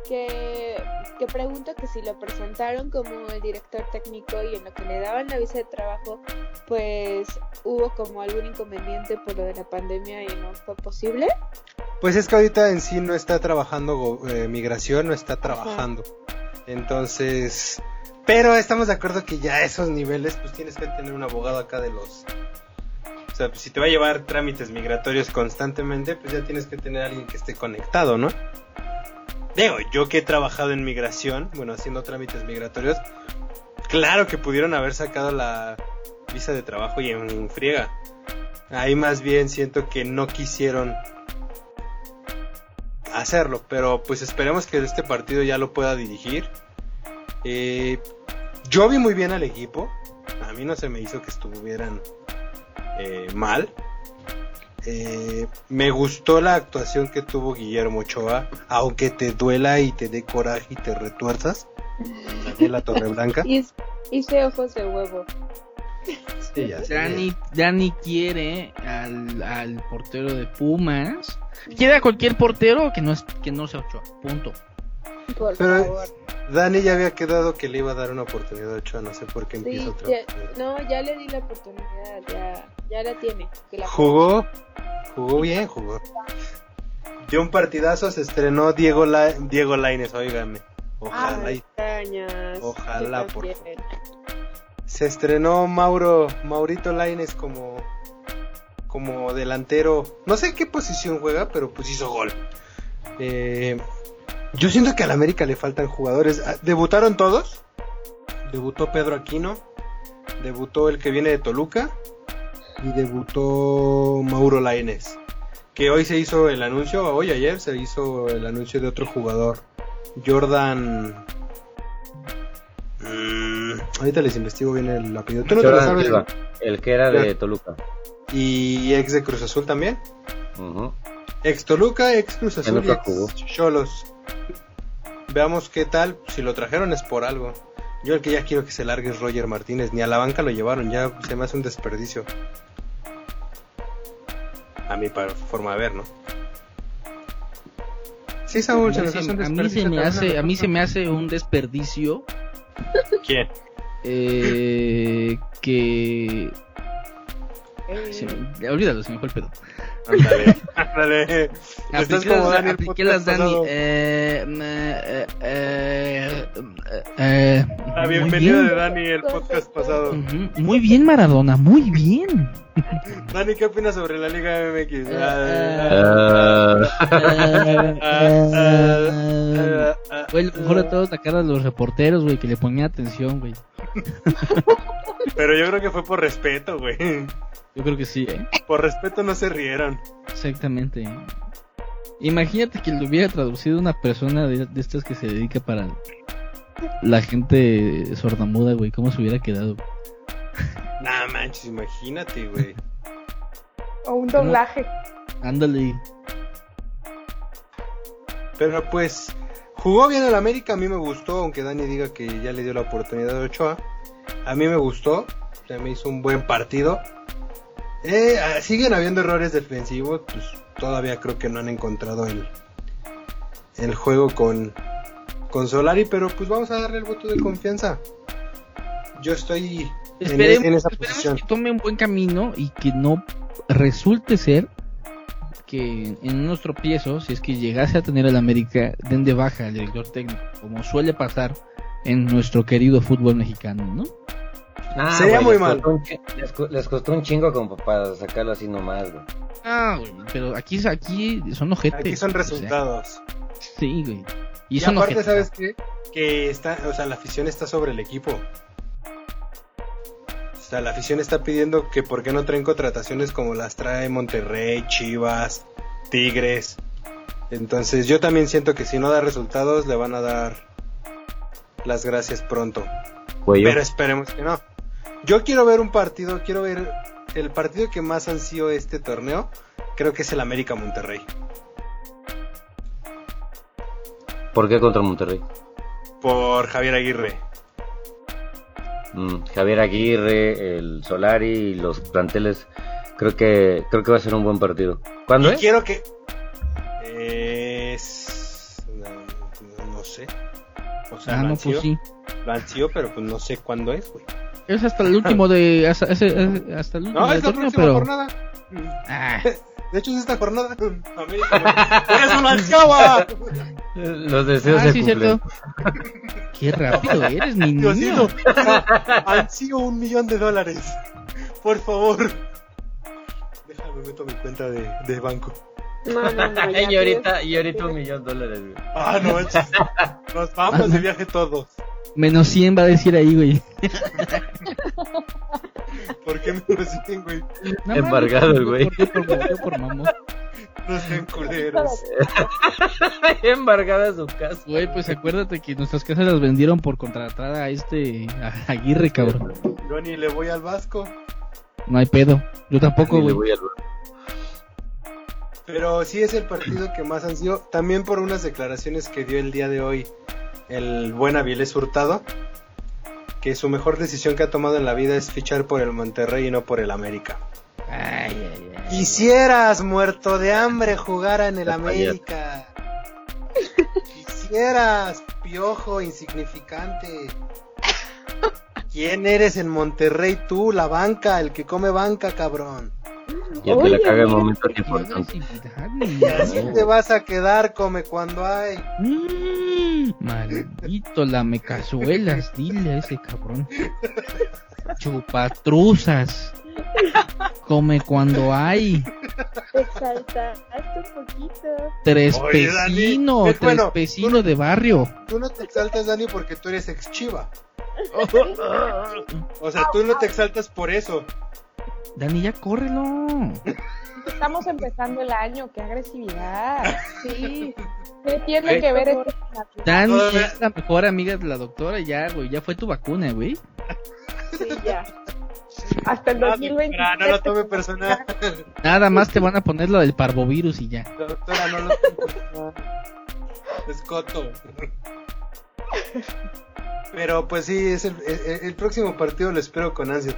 Que, que pregunto que si lo presentaron como el director técnico y en lo que le daban la visa de trabajo, pues hubo como algún inconveniente por lo de la pandemia y no fue posible. Pues es que ahorita en sí no está trabajando eh, migración, no está trabajando. Entonces, pero estamos de acuerdo que ya a esos niveles, pues tienes que tener un abogado acá de los... O sea, pues, si te va a llevar trámites migratorios constantemente, pues ya tienes que tener a alguien que esté conectado, ¿no? Digo, yo que he trabajado en migración, bueno, haciendo trámites migratorios, claro que pudieron haber sacado la visa de trabajo y en friega. Ahí más bien siento que no quisieron hacerlo, pero pues esperemos que este partido ya lo pueda dirigir. Eh, yo vi muy bien al equipo, a mí no se me hizo que estuvieran eh, mal. Eh, me gustó la actuación que tuvo Guillermo Ochoa, aunque te duela y te dé coraje y te retuerzas. Daniela Torreblanca. (laughs) Hice, hice ojos de huevo. Sí, ya sé. Dani, Dani quiere al, al portero de Pumas. Quiere a cualquier portero que no, es, que no sea Ochoa. Punto. Por Pero- favor. Dani ya había quedado que le iba a dar una oportunidad a Ochoa, no sé por qué empieza otra ya- no, ya le di la oportunidad, ya, ya la tiene. que la Jugó, jugó bien, jugó. Dio un partidazo, se estrenó Diego, La Diego Lainez, óigame. Ojalá. Ojalá, por se estrenó Mauro Maurito Laines como como delantero. No sé qué posición juega, pero pues hizo gol. Eh, yo siento que al América le faltan jugadores. Ah, Debutaron todos. Debutó Pedro Aquino. Debutó el que viene de Toluca. Y debutó Mauro Laines. Que hoy se hizo el anuncio, hoy ayer se hizo el anuncio de otro jugador. Jordan. Mm, ahorita les investigo bien el apellido. ¿Tú no te lo Jordan sabes? Silva, el que era de. Toluca. Y ex de Cruz Azul también. Ex Toluca, ex Cruz Azul y ex. Cholos. Veamos qué tal. Si lo trajeron es por algo. Yo el que ya quiero que se largue es Roger Martínez. Ni a la banca lo llevaron. Ya se me hace un desperdicio. A mi forma de ver, ¿no? Sí, Saúl, se nos hace un a mí desperdicio se me hace, a mí se me hace un desperdicio ¿Quién? eh, que Eh, se me- olvídalo, se me fue el pedo. Ándale, (laughs) ándale. Estás como las, Dani el apliqué podcast las Dani. pasado. Eh, me- eh, eh, eh, La muy bienvenida bien. de Dani el podcast pasado. Muy bien, Maradona, muy bien. (laughs) Dani, ¿qué opinas sobre la Liga MX? Eh, Ah, Ah, ah, ah, Fue el mejor de todos sacar a los reporteros, güey, que le ponían atención, güey. (laughs) Pero yo creo que fue por respeto, güey. Yo creo que sí, ¿eh? Por respeto no se rieron. Exactamente. Imagínate que lo hubiera traducido una persona de, de estas que se dedica para la gente sordamuda, güey. ¿Cómo se hubiera quedado? Nah, manches, imagínate, güey. O un doblaje. Ándale. Pero pues, jugó bien el América, a mí me gustó, aunque Dani diga que ya le dio la oportunidad de Ochoa. A mí me gustó, se me hizo un buen partido. Eh, ah, siguen habiendo errores defensivos, pues todavía creo que no han encontrado el, el juego con, con Solari, pero pues vamos a darle el voto de confianza. Yo estoy en, Esperemos, en esa esperemos posición. que tome un buen camino y que no resulte ser que en unos tropiezos, si es que llegase a tener el América, den de baja al director técnico, como suele pasar en nuestro querido fútbol mexicano, ¿no? Ah, Sería güey, muy les mal. costó les, co- les costó un chingo como para sacarlo así nomás, güey. Ah, güey, pero aquí, aquí son ojetes. Aquí son o sea, resultados. sí, güey. Y, Y, son aparte, ojetes. ¿sabes qué? Que está, o sea, la afición está sobre el equipo. O sea, la afición está pidiendo que por qué no traen contrataciones como las trae Monterrey, Chivas, Tigres. Entonces yo también siento que si no da resultados le van a dar las gracias pronto. Cuello. Pero esperemos que no. Yo quiero ver un partido, quiero ver el partido que más ansío este torneo. Creo que es el América Monterrey. ¿Por qué contra Monterrey? Por Javier Aguirre. Mm, Javier Aguirre, el Solari y los planteles. Creo que creo que va a ser un buen partido. ¿Cuándo Y es? quiero que. Es. No, no sé. O sea, Ah, lo no, ansío, pues sí. lo pero pues no sé cuándo es, güey. Es hasta el último de. Hasta, el último No, es la próxima pero. jornada. Ah, (laughs) De hecho, es esta jornada. América, (laughs) no. ¡Por eso lo ansiaba! (laughs) Los deseos ah, se sí, cumplen. cierto. Qué rápido eres, mi niño. Diosito, ansío un millón de dólares. Por favor. Déjame meto mi cuenta de, de banco. No, no, no. (laughs) ya y ahorita y ahorita un millón de dólares. güey. Ah, no, manches. Nos vamos de viaje todos. Menos 100 va a decir ahí, güey. ¿Por qué me lo siguen, güey? No, Embargado güey. Yo por, yo por, yo por mamón. No sean culeros. (laughs) Embargada su casa. Güey, pues acuérdate que nuestras casas las vendieron por contratar a este a Aguirre, cabrón. Yo ni le voy al Vasco. No hay pedo. Yo tampoco, Ni le güey. voy a- Pero sí es el partido que más han sido. También por unas declaraciones que dio el día de hoy el buen Avilés Hurtado. Que su mejor decisión que ha tomado en la vida es fichar por el Monterrey y no por el América. Ay, ay, ay. Quisieras, muerto de hambre, jugar en el América. Quisieras, piojo insignificante. ¿Quién eres en Monterrey tú? La banca, el que come banca, cabrón. Y que la caga en momentos importantes. Y así te vas a quedar, come cuando hay. Mm. Maldito lame cazuelas, dile a ese cabrón. Chupatruzas. Come cuando hay. Te exaltaste un poquito. Tres Oye, Dani, pecino, es tres bueno, pecino de barrio. Tú no te exaltas, Dani, porque tú eres ex chiva. (laughs) O sea, tú no te exaltas por eso. Dani, ya córrelo. Estamos empezando el año, qué agresividad. Sí. ¿Qué tiene Ay, que ver este Dani Todavía- es la mejor amiga de la doctora, ya, güey. Ya fue tu vacuna, güey. Sí, ya. hasta el Ah, 2020? doctora, no lo tome personal. Nada más te van a poner lo del parvovirus y ya. Doctora, no lo tome personal. Es coto. Pero pues sí, es el, el- próximo partido lo espero con ansia.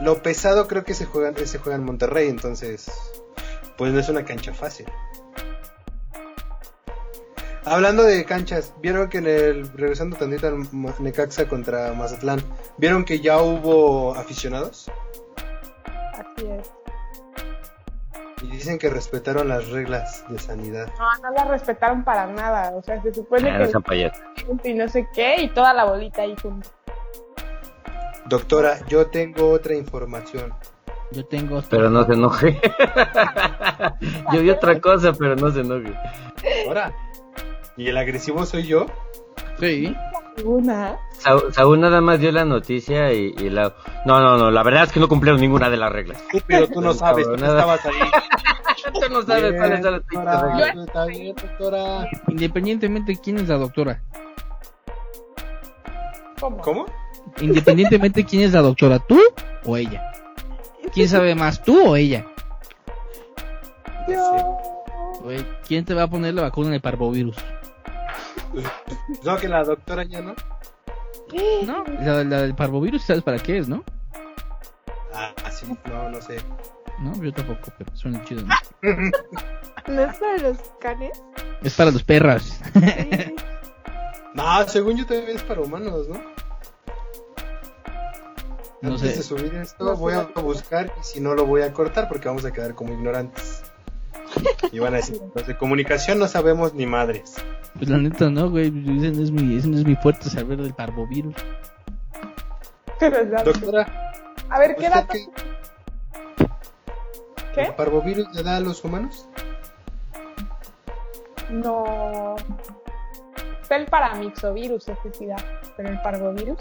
Lo pesado creo que se juega, se juega en Monterrey, entonces pues no es una cancha fácil. Hablando de canchas, vieron que en el regresando tantito al Necaxa contra Mazatlán, vieron que ya hubo aficionados Así es. Y dicen que respetaron las reglas de sanidad. No, no la respetaron para nada. O sea, se supone Ah, que y no sé qué, y toda la bolita ahí junto. Doctora, yo tengo otra información. Yo tengo. Pero no se enoje. (laughs) Yo vi otra cosa, pero no se enoje. Ahora. ¿Y el agresivo soy yo? Sí. Una. Sa- Saúl nada más dio la noticia y, y la... No, no, no, la verdad es que no cumplieron ninguna de las reglas. Estúpido, tú no sabes, tú estabas ahí. (laughs) Tú no sabes cuáles son las reglas. Independientemente de quién es la doctora. ¿Cómo? ¿Cómo? Independientemente de quién es la doctora, tú o ella. ¿Quién sabe más, tú o ella? Yo. ¿Quién te va a poner la vacuna del parvovirus? No, que la doctora ya no. No, la, la del parvovirus, ¿sabes para qué es, no? Ah, sí, no, no sé. No, yo tampoco, pero suena chido. ¿no? (laughs) ¿No es para los canes? Es para los perras. Sí. (laughs) No, según yo también es para humanos, ¿no? No Antes sé. de subir esto No voy sé. a buscar y si no lo voy a cortar porque vamos a quedar como ignorantes. Y van a decir, de comunicación no sabemos ni madres. Pues la neta no, güey. Ese no es mi, ese no es mi fuerte saber del parvovirus. Pero es la- Doctora, A ver, ¿qué ¿usted dato? qué? ¿Qué? ¿El parvovirus le da a los humanos? No. Está el paramixovirus, ese sí da. Pero el parvovirus.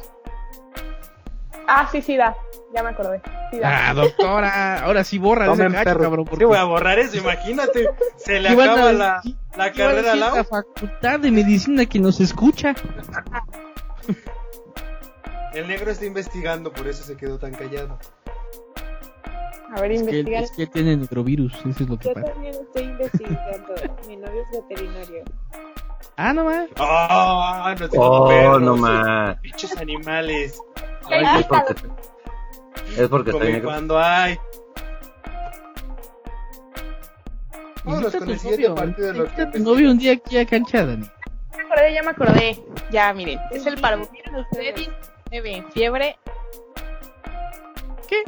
Ah, sí, sí da. Ya me acordé. Sí. Ah, doctora. Ahora sí borra ese cacho, perro. cabrón. Sí, voy a borrar eso, imagínate. Se le Iban a acaba la, la a carrera lado. la facultad de medicina que nos escucha. El negro está investigando, por eso se quedó tan callado. A ver, Es que, él- investigar. es que él tiene neurovirus, eso es lo que Yo pasa. también estoy investigando. Mi novio es veterinario. Ah, no más. ¡Ah! no tengo Oh, perros, no más. Bichos animales. ¿Qué Es porque, porque está cuando hay. Vámonos Invita a con tu el siguiente novio. partido de lo Invita a que tu novio un día aquí a cancha, Dani. Ya me acordé, ya me acordé. Ya, miren. Es el parvovirus sí. D19. Fiebre. ¿Qué?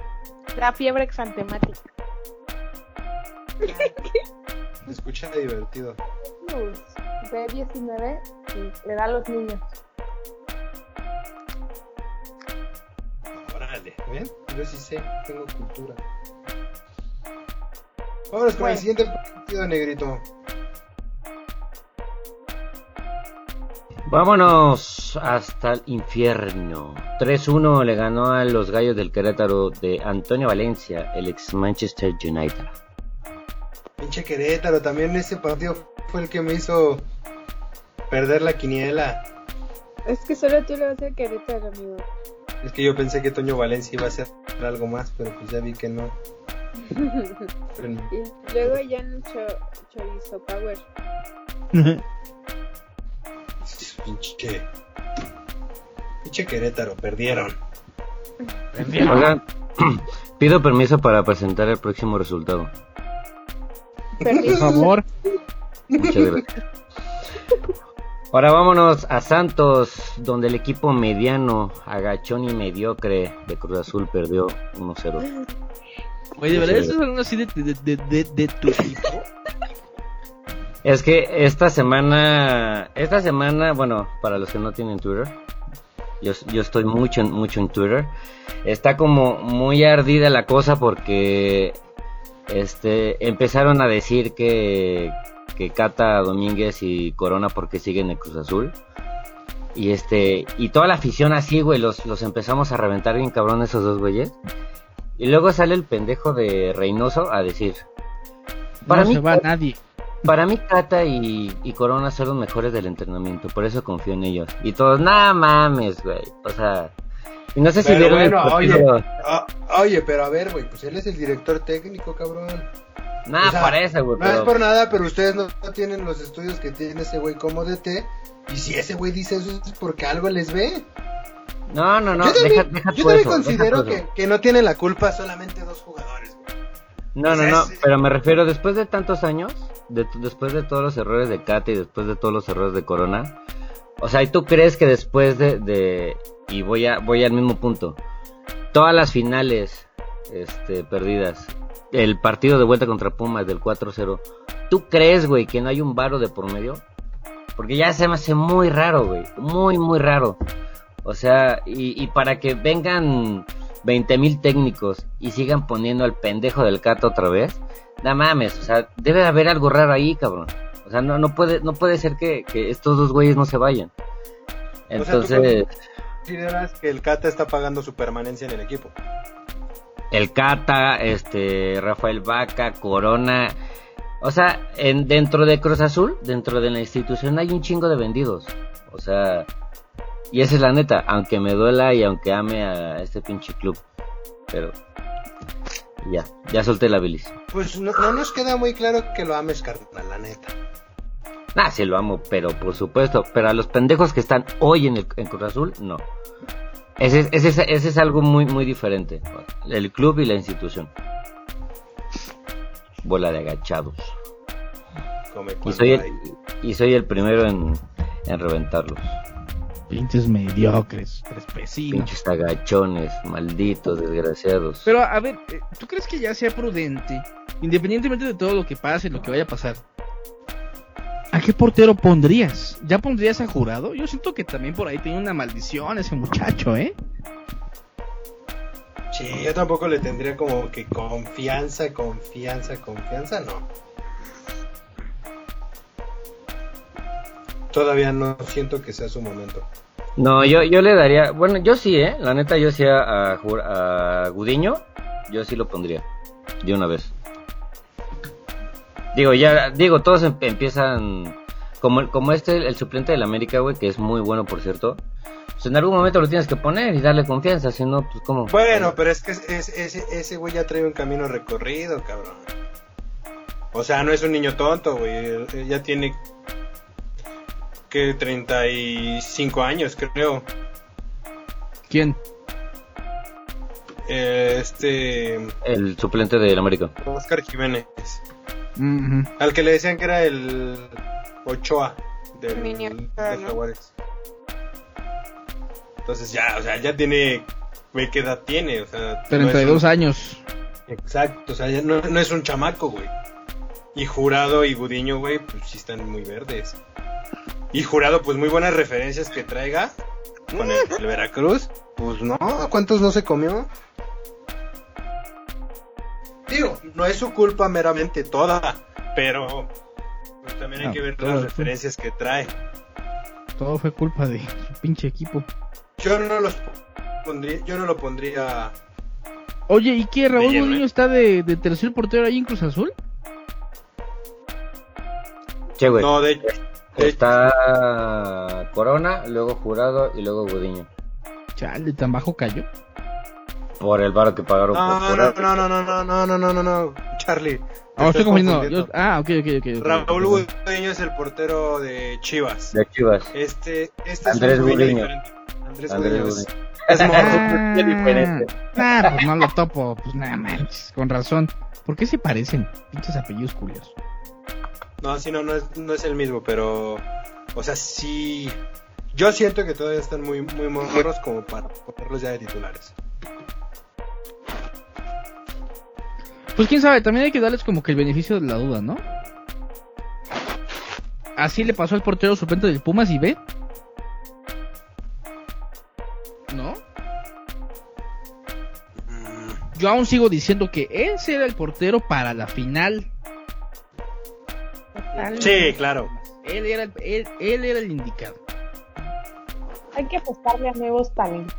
La fiebre exantemática. Se escucha divertido. Virus D19 y le da a los niños. Órale, ¿ven? Yo sí sé, tengo cultura. Vámonos con el siguiente partido, negrito. Vámonos hasta el infierno. 3-1 le ganó a los gallos del Querétaro de Antonio Valencia, el ex Manchester United. Pinche Querétaro, también ese partido fue el que me hizo perder la quiniela. Es que solo tú le vas a Querétaro, amigo. Es que yo pensé que Toño Valencia iba a hacer algo más, pero pues ya vi que no. (laughs) Y luego ya en cho Chorizo Power. Pinche. Pinche Querétaro, perdieron. Oigan, (clears throat) pido permiso para presentar el próximo resultado. Por favor. Muchas gracias. Ahora vámonos a Santos, donde el equipo mediano, agachón y mediocre de Cruz Azul perdió 1-0. Oye, ¿de verdad estás hablando así de, de, de, de, de tu equipo? Es que esta semana, esta semana, bueno, para los que no tienen Twitter, yo, yo estoy mucho, en- mucho en Twitter, está como muy ardida la cosa porque este empezaron a decir que, que Cata Domínguez y Corona porque siguen en Cruz Azul. Y este, y toda la afición así, güey, los, los empezamos a reventar bien cabrón esos dos güeyes. Y luego sale el pendejo de Reynoso a decir, para no mí se va nadie. para mí Cata y, y Corona son los mejores del entrenamiento, por eso confío en ellos. Y todos, nada mames, güey. O sea, y no sé si vieron el oye, partido. ah, oye, pero a ver, güey, pues él es el director técnico, cabrón. Nada, o sea, parece, güey, No es por nada, pero ustedes no, no tienen los estudios que tiene ese güey como DT. Y si ese güey dice eso es porque algo les ve. No, no, no, yo también, deja, deja yo también eso, considero deja que, que no tienen la culpa solamente dos jugadores, güey. No, no, o sea, no, es- pero me refiero, después de tantos años, de, después de todos los errores de Cata y después de todos los errores de Corona, o sea, ¿y tú crees que después de, de y voy a, voy al mismo punto, todas las finales, este, perdidas, el partido de vuelta contra Pumas del 4-0, ¿tú crees, güey, que no hay un varo de por medio? Porque ya se me hace muy raro, güey, muy, muy raro. O sea, y, y para que vengan 20 mil técnicos y sigan poniendo al pendejo del Cata otra vez, no mames, o sea, debe de haber algo raro ahí, cabrón. O sea, no, no puede, no puede ser que, que estos dos güeyes no se vayan. O sea, tú Entonces, ¿Consideras que el Cata está pagando su permanencia en el equipo? el Cata, este, Rafael Vaca, Corona, o sea, en, dentro de Cruz Azul, dentro de la institución hay un chingo de vendidos. O sea, y esa es la neta, aunque me duela y aunque ame a este pinche club. Pero, ya, ya solté la bilis. Pues no, no nos queda muy claro que lo ames, carnal, la neta. Nah, sí lo amo, pero por supuesto. Pero a los pendejos que están hoy en el en Cruz Azul, no. Ese, es- ese, es- ese es algo muy, muy diferente. El club y la institución. Bola de agachados. Y soy el, y soy el primero en, en reventarlos. Pinches mediocres, tres pesinos. Pinches agachones, malditos, desgraciados. Pero a ver, eh, ¿tú crees que ya sea prudente, independientemente de todo lo que pase, lo que vaya a pasar? ¿A qué portero pondrías? ¿Ya pondrías a jurado? Yo siento que también por ahí tiene una maldición ese muchacho, ¿eh? Sí, yo tampoco le tendría como que confianza, confianza, confianza, no. Todavía no siento que sea su momento. No, yo, yo le daría, bueno, yo sí, eh, la neta yo sí a, a, Jur- a Gudiño, yo sí lo pondría, de una vez. Digo, ya, digo, todos em- empiezan, como, como este, el suplente del América, güey, que es muy bueno, por cierto, pues en algún momento lo tienes que poner y darle confianza, si no, pues como... Bueno, pero es que es- es- ese, ese güey ya trae un camino recorrido, cabrón. O sea, no es un niño tonto, güey. Ya tiene que 35 años, creo. ¿Quién? Eh, Este El suplente del América. Oscar Jiménez, Al que le decían que era el Ochoa del de ¿no? Jaguares. Entonces ya, o sea, ya tiene, güey, ¿qué edad tiene? O sea, no es 32 un- años. Exacto, o sea, ya no, no es un chamaco, güey. Y Jurado y Gudiño, güey, pues sí están muy verdes. Y Jurado, pues muy buenas referencias que traiga con el, el Veracruz. Pues no, ¿cuántos no se comió? Digo, no es su culpa meramente toda, pero pues, también hay No, que ver las fue- referencias que trae. Todo fue culpa de su (laughs) pinche equipo. Yo no los pondría, yo no lo pondría. Oye, ¿y qué? ¿Raúl lleno, Mourinho ¿eh? está de, de tercer portero ahí en Cruz Azul? Che, güey. No, de, de- Está Corona, luego Jurado y luego Gudiño. Chale, tan bajo cayó. Por el varo que pagaron no, por no, no, no, no, no, no, no, no, no, no, Charlie. Ah, estoy confundiendo. Yo- ah, ok, ok, ok. Raúl Gudiño es el portero de Chivas. De Chivas. Este, este Andrés es un. Andrés, Andrés Gudiño. es- Gudiño. Es (laughs) morro. Ah, diferente. pues no lo topo. Pues nada manches, con razón. ¿Por qué se parecen? Pinches apellidos curiosos. No, sí, no, no es, no es el mismo, pero, o sea, sí. Yo siento que todavía están muy, muy morros como para ponerlos ya de titulares. Pues quién sabe, también hay que darles como que el beneficio de la duda, ¿no? así le pasó al portero suplente del Pumas y ve. ¿No? Mm, Yo aún sigo diciendo que ese era el portero para la final. Sí, claro. Él era el, él, él era el indicado. Hay que apostarle a nuevos talentos.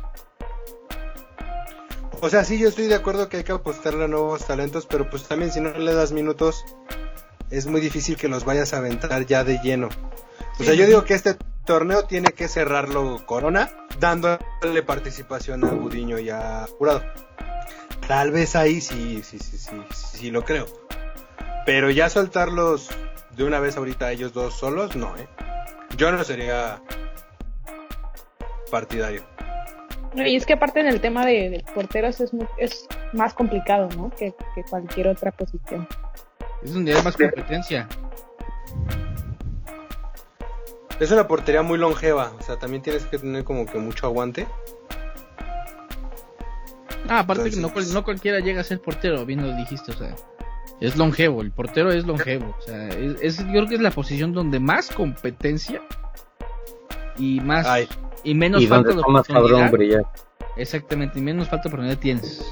O sea, sí, yo estoy de acuerdo que hay que apostarle a nuevos talentos, pero pues también si no le das minutos, es muy difícil que los vayas a aventar ya de lleno. O sea, yo digo que este torneo tiene que cerrarlo Corona, dándole participación a Gudiño y a Jurado. Tal vez ahí sí, sí, sí, sí, sí lo creo. Pero ya soltarlos de una vez ahorita ellos dos solos, no, ¿eh? Yo no sería partidario. Y es que aparte en el tema de, de porteros es, muy- es más complicado, ¿no? Que, que cualquier otra posición. Es donde hay más competencia. Es una portería muy longeva, o sea, también tienes que tener como que mucho aguante. Ah, aparte que no, no cualquiera llega a ser portero, bien lo dijiste, o sea. Es longevo, el portero es longevo. O sea, es, es- yo creo que es la posición donde más competencia y más Ay, y menos y falta de está más cabrón oportunidad. Exactamente, y menos falta de oportunidad tienes.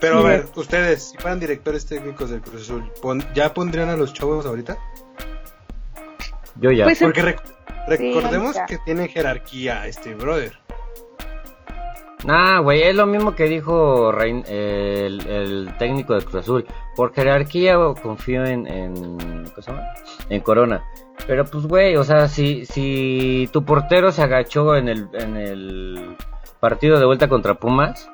pero a ver, ustedes, si fueran directores técnicos del Cruz Azul, pon- ¿ya pondrían a los chavos ahorita? Yo ya. Pues, Porque rec- recordemos que tiene jerarquía este brother. Nah, güey, es lo mismo que dijo Rein- el, el técnico de Cruz Azul. Por jerarquía confío en, en, ¿cómo se llama? en Corona. Pero pues, güey, o sea, si, si tu portero se agachó en el, en el partido de vuelta contra Pumas,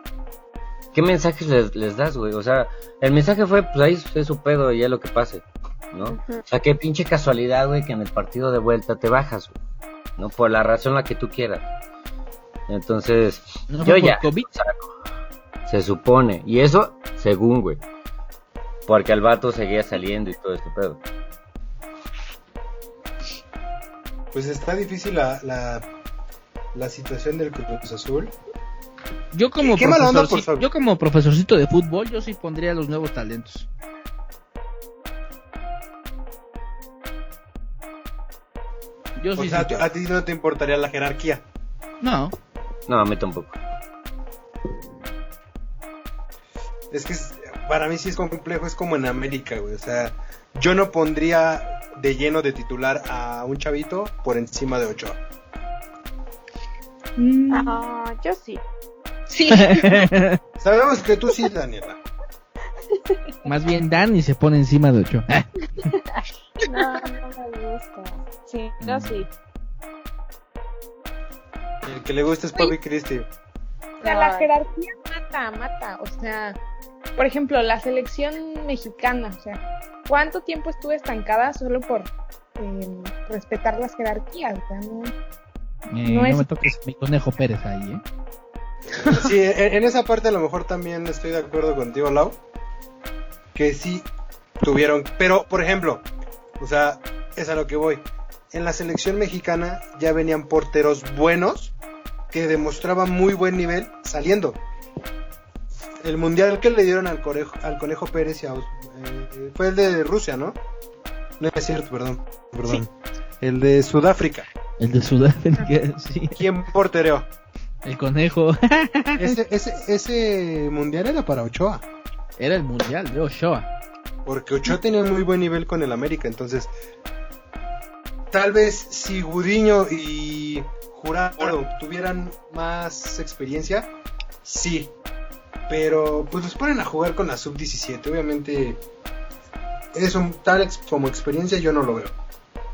¿qué mensajes les, les das, güey? O sea, el mensaje fue, pues ahí es su pedo y ya lo que pase, ¿no? O sea, qué pinche casualidad, güey, que en el partido de vuelta te bajas, güey. ¿No? Por la razón la que tú quieras. Entonces, ¿No yo ya. COVID? se supone. Y eso, según, güey. Porque el vato seguía saliendo y todo este pedo. Pues está difícil la, la, la situación del Cruz Azul. Yo como, Qué onda Saúl. yo como profesorcito de fútbol, yo sí pondría los nuevos talentos. Yo O sí, sea, sí. a ti no te importaría la jerarquía. No, No, a mí tampoco. Es que es- para mí sí es complejo, es como en América, güey. O sea, yo no pondría de lleno de titular a un chavito por encima de Ochoa. Mm, Ah, yo sí. sí. (laughs) Sabemos que tú sí, Daniela. (laughs) más bien Dan y se pone encima de ocho. Ah, No, no me gusta. Sí, yo sí. El que le gusta es Papi Christie. O sea, la jerarquía mata, mata. O sea, por ejemplo, la selección mexicana, o sea, ¿cuánto tiempo estuvo estancada solo por eh, respetar las jerarquías? O sea, no. Eh, No no, es- me toques mi conejo Pérez ahí, ¿eh? (laughs) Sí, en, en esa parte a lo mejor también estoy de acuerdo contigo, Lau. Que sí tuvieron. Pero, por ejemplo, o sea, es a lo que voy. En la selección mexicana ya venían porteros buenos que demostraban muy buen nivel saliendo. El mundial que le dieron al conejo, al conejo Pérez y a, eh, fue el de Rusia, ¿no? No es cierto, perdón. perdón. El de Sudáfrica. El de Sudáfrica, (laughs) sí. ¿Quién portereó? El conejo. (laughs) Ese, ese, ese mundial era para Ochoa. Era el mundial de Ochoa. Porque Ochoa tenía muy buen nivel con el América, entonces tal vez si Gudiño y Jurado tuvieran más experiencia, sí. Pero pues los ponen a jugar con la sub-17, obviamente eso tal ex- como experiencia yo no lo veo.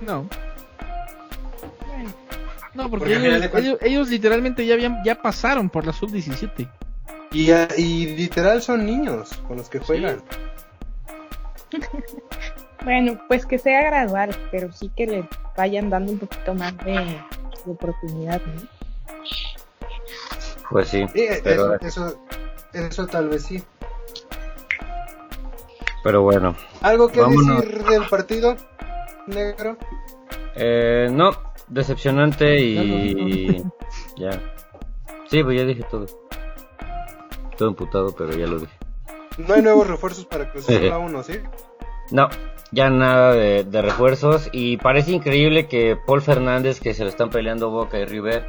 No. No, porque, ellos, literalmente ya habían, ya pasaron por la sub-17. Y, ah, y literal son niños con los que juegan. (laughs) Bueno, pues que sea gradual, pero sí que le vayan dando un poquito más de, de oportunidad, ¿no? Pues sí. Sí, Pero, eso, eso, eso tal vez sí. pero bueno. ¿Algo que Vámonos. decir del partido, negro? Eh, no, decepcionante y (laughs) ya. Sí, pues ya dije todo. Todo emputado, pero ya lo dije. No hay nuevos (laughs) refuerzos para Cruz Azul aún, ¿no? ¿Sí? No, ya nada de, de refuerzos y parece increíble que Paul Fernández, que se lo están peleando Boca y River,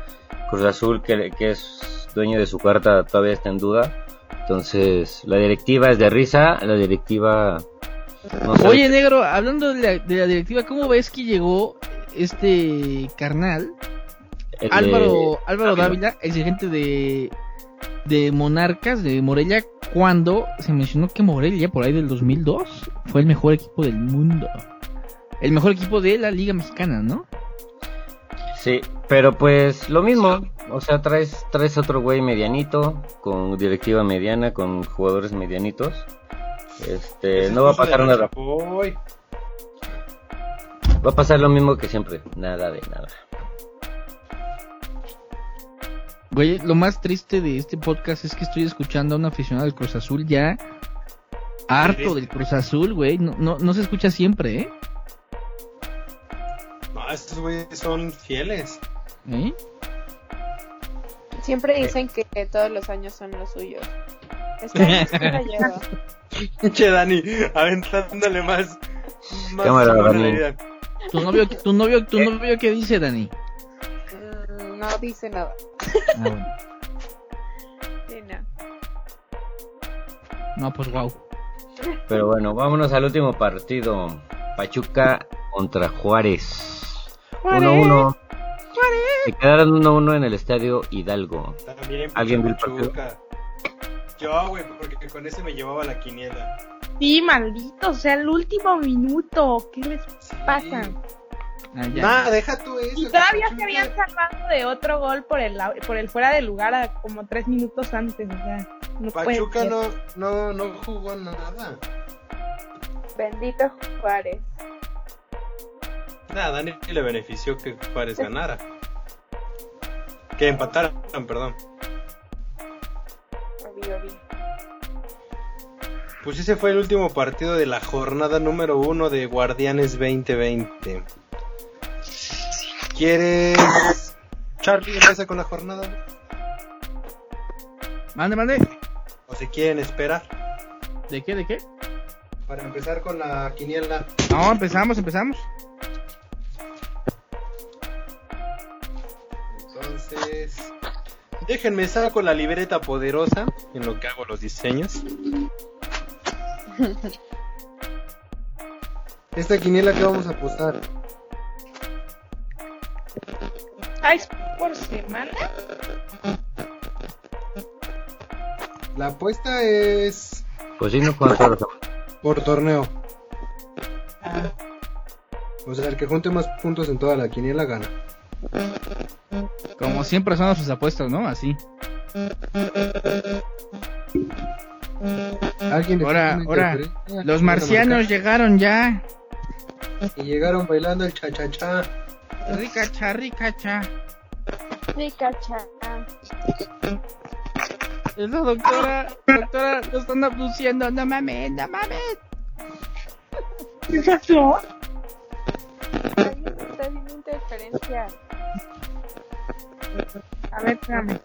Cruz Azul, que, que es dueño de su carta, todavía está en duda. Entonces, la directiva es de risa, la directiva... No. Oye, negro, hablando de la, de la directiva, ¿cómo ves que llegó este carnal, el de- Álvaro, Álvaro Ávila. Dávila, exigente de, de Monarcas, de Morelia, cuando se mencionó que Morelia, por ahí del 2002, fue el mejor equipo del mundo? El mejor equipo de la Liga Mexicana, ¿no? Sí, pero pues lo mismo. O sea, traes, traes otro güey medianito, con directiva mediana, con jugadores medianitos. Este, no va a pasar nada. Va a pasar lo mismo que siempre. Nada de nada. Güey, lo más triste de este podcast es que estoy escuchando a un aficionado del Cruz Azul ya harto del Cruz Azul, güey. No, no, no se escucha siempre, ¿eh? No, estos güeyes son fieles. ¿Eh? Siempre dicen que todos los años son los suyos. Este. (laughs) Che, Dani, aventándole más. más Cámara, Dani. ¿Tu novio, tu novio, tu novio qué dice, Dani? No dice nada. Ah, bueno. Sí, no. No, pues wow. Pero bueno, vámonos al último partido. Pachuca contra Juárez. 1-1. Se quedaron 1-1 en el estadio Hidalgo. También ¿Alguien vio el Pachuca. Yo, güey, porque con ese me llevaba la quiniela. Sí, maldito, o sea, el último minuto. ¿Qué les Sí. Ah. Nah, deja tú eso. Y todavía se habían salvado de otro gol por el, por el fuera de lugar a como tres minutos antes. O sea, no Pachuca no, no, no jugó nada. Bendito Juárez. Nada, Dani le benefició que Juárez ganara. Que empataran, perdón. Obvio, obvio. Pues ese fue el último partido de la jornada número uno de Guardianes 2020. ¿Quieres? Charlie empieza con la jornada. Mande, mande. ¿O se quieren esperar? ¿De qué, de qué? Para empezar con la quiniela. No, empezamos, empezamos. Entonces, déjenme saco la libreta poderosa en lo que hago los diseños. (laughs) Esta quiniela que vamos a apostar. Ah, ¿es por semana? La apuesta es Pues sí, no juegan todas las semanas. por torneo. O sea, el que junte más puntos en toda la quiniela gana. Como siempre son sus apuestas, ¿no? Así. ¿Alguien Ahora, ahora, los ¿Van a marcianos llegaron ya. Y llegaron bailando el cha-cha-cha. Ricacha, ricacha. Ricacha. Es la doctora, doctora, lo están abduciendo, no mames, no mames. ¿Qué pasó? Está haciendo interferencia. A ver, espérame.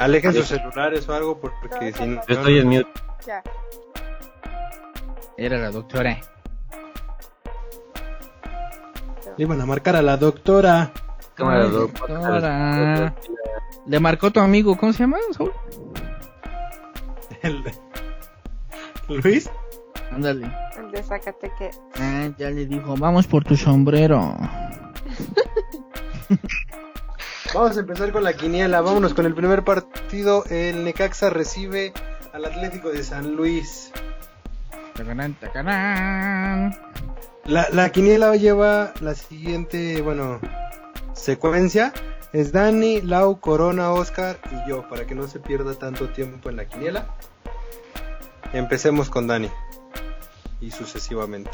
Alejen sus celulares o algo porque si no... Yo estoy en mute. Ya. Era la doctora. Iban a marcar a la doctora. Ay, doc. doctora. Le marcó tu amigo, ¿cómo se llama? Saúl? El- Luis. Ándale. El de Zacateque. Ah, ya le dijo, vamos por tu sombrero. Vamos a empezar con la quiniela. Vámonos con el primer partido. El Necaxa recibe al Atlético de San Luis. Tacarán, tacarán. La, la quiniela lleva la siguiente, bueno, secuencia. Es Dani, Lau, Corona, Oscar y yo, para que no se pierda tanto tiempo en la quiniela. Empecemos con Dani. Y sucesivamente.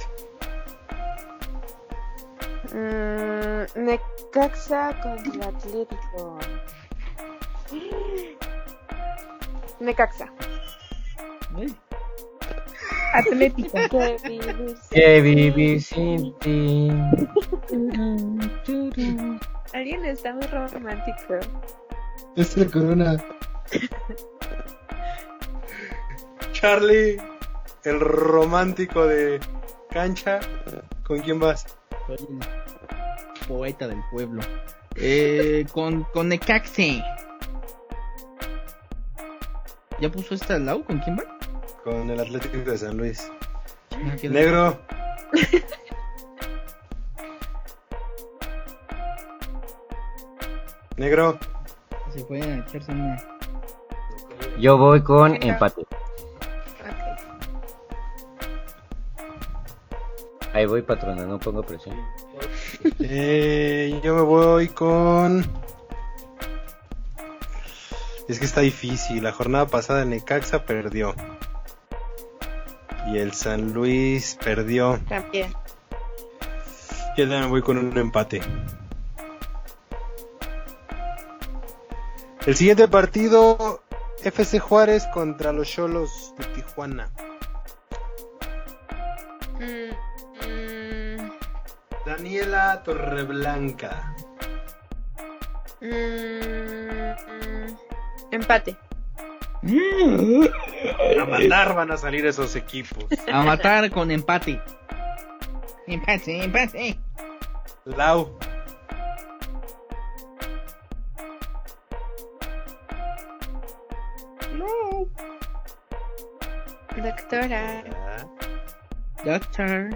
Mm, Necaxa contra Atlético. (gasps) Necaxa. Vivir Que vivir sin ti. Alguien está muy romántico. Es el Corona. Charlie, el romántico de cancha, ¿con quién vas? Soy un poeta del pueblo. Eh, con, con Necaxe. ¿Ya puso esta al lado? ¿Con quién va? Con el Atlético de San Luis. Ah, Negro. (laughs) Negro. Se a echarse una. Yo voy con empate. Ahí voy, patrona, no pongo presión. Eh, yo me voy con. Es que está difícil. La jornada pasada el Necaxa perdió. Y el San Luis perdió. También. Yo también voy con un empate. El siguiente partido, FC Juárez contra los Cholos de Tijuana. Mm, mm, Daniela Torreblanca. mm, mm, empate. A matar van a salir esos equipos. A matar con empate. Empate, empate. Lau. No. Doctora. Doctor.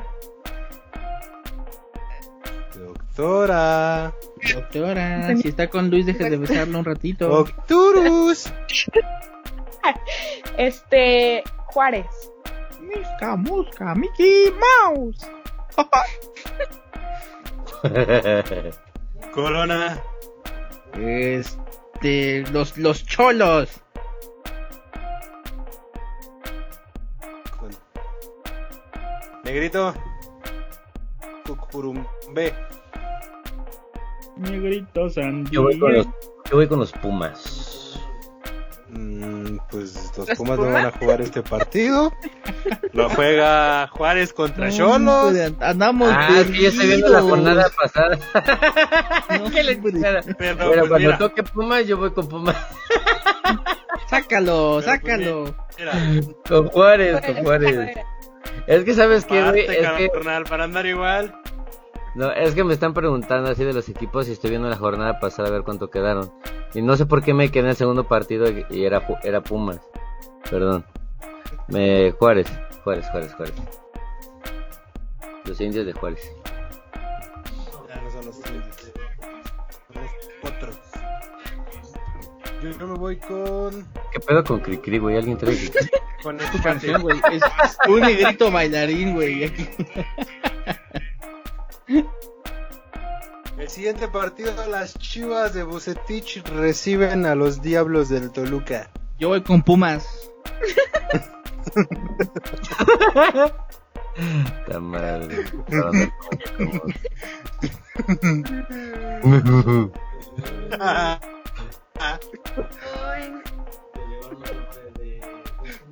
Doctora. Doctora, si está con Luis, deje de besarlo un ratito. Doctorus. (laughs) Este, Juárez. Musca, musca, Mickey Mouse. (laughs) Corona. Este, los, los cholos. Negrito. Cucurumbe. Negrito Sandy. Yo voy con los, yo voy con los Pumas. Mm, pues los ¿Los Pumas no van a jugar este partido. Lo juega Juárez contra Cholos. Andamos Ah, es que yo estoy viendo la jornada pasada. No. (laughs) Pero, Pero pues, cuando mira, toque Pumas, yo voy con Pumas. (laughs) Sácalo, Pero, pues, sácalo. mira, Con Juárez, con Juárez. Es que sabes güey, parte, es que para andar igual. No, es que me están preguntando así de los equipos y estoy viendo la jornada pasada a ver cuánto quedaron. Y no sé por qué me quedé en el segundo partido y era Pu- era Pumas. Perdón. Me Juárez, Juárez, Juárez, Juárez. Los indios de Juárez. Ya no son los indios. Son los potros. Yo, yo me voy con. ¿Qué pedo con Cricri, güey? ¿Alguien trae Cricri? (laughs) Con empate. canción, güey. Es un negrito bailarín, güey. (laughs) (laughs) El siguiente partido, las chivas de Bucetich reciben a los diablos del Toluca. Yo voy con Pumas. Está Ay,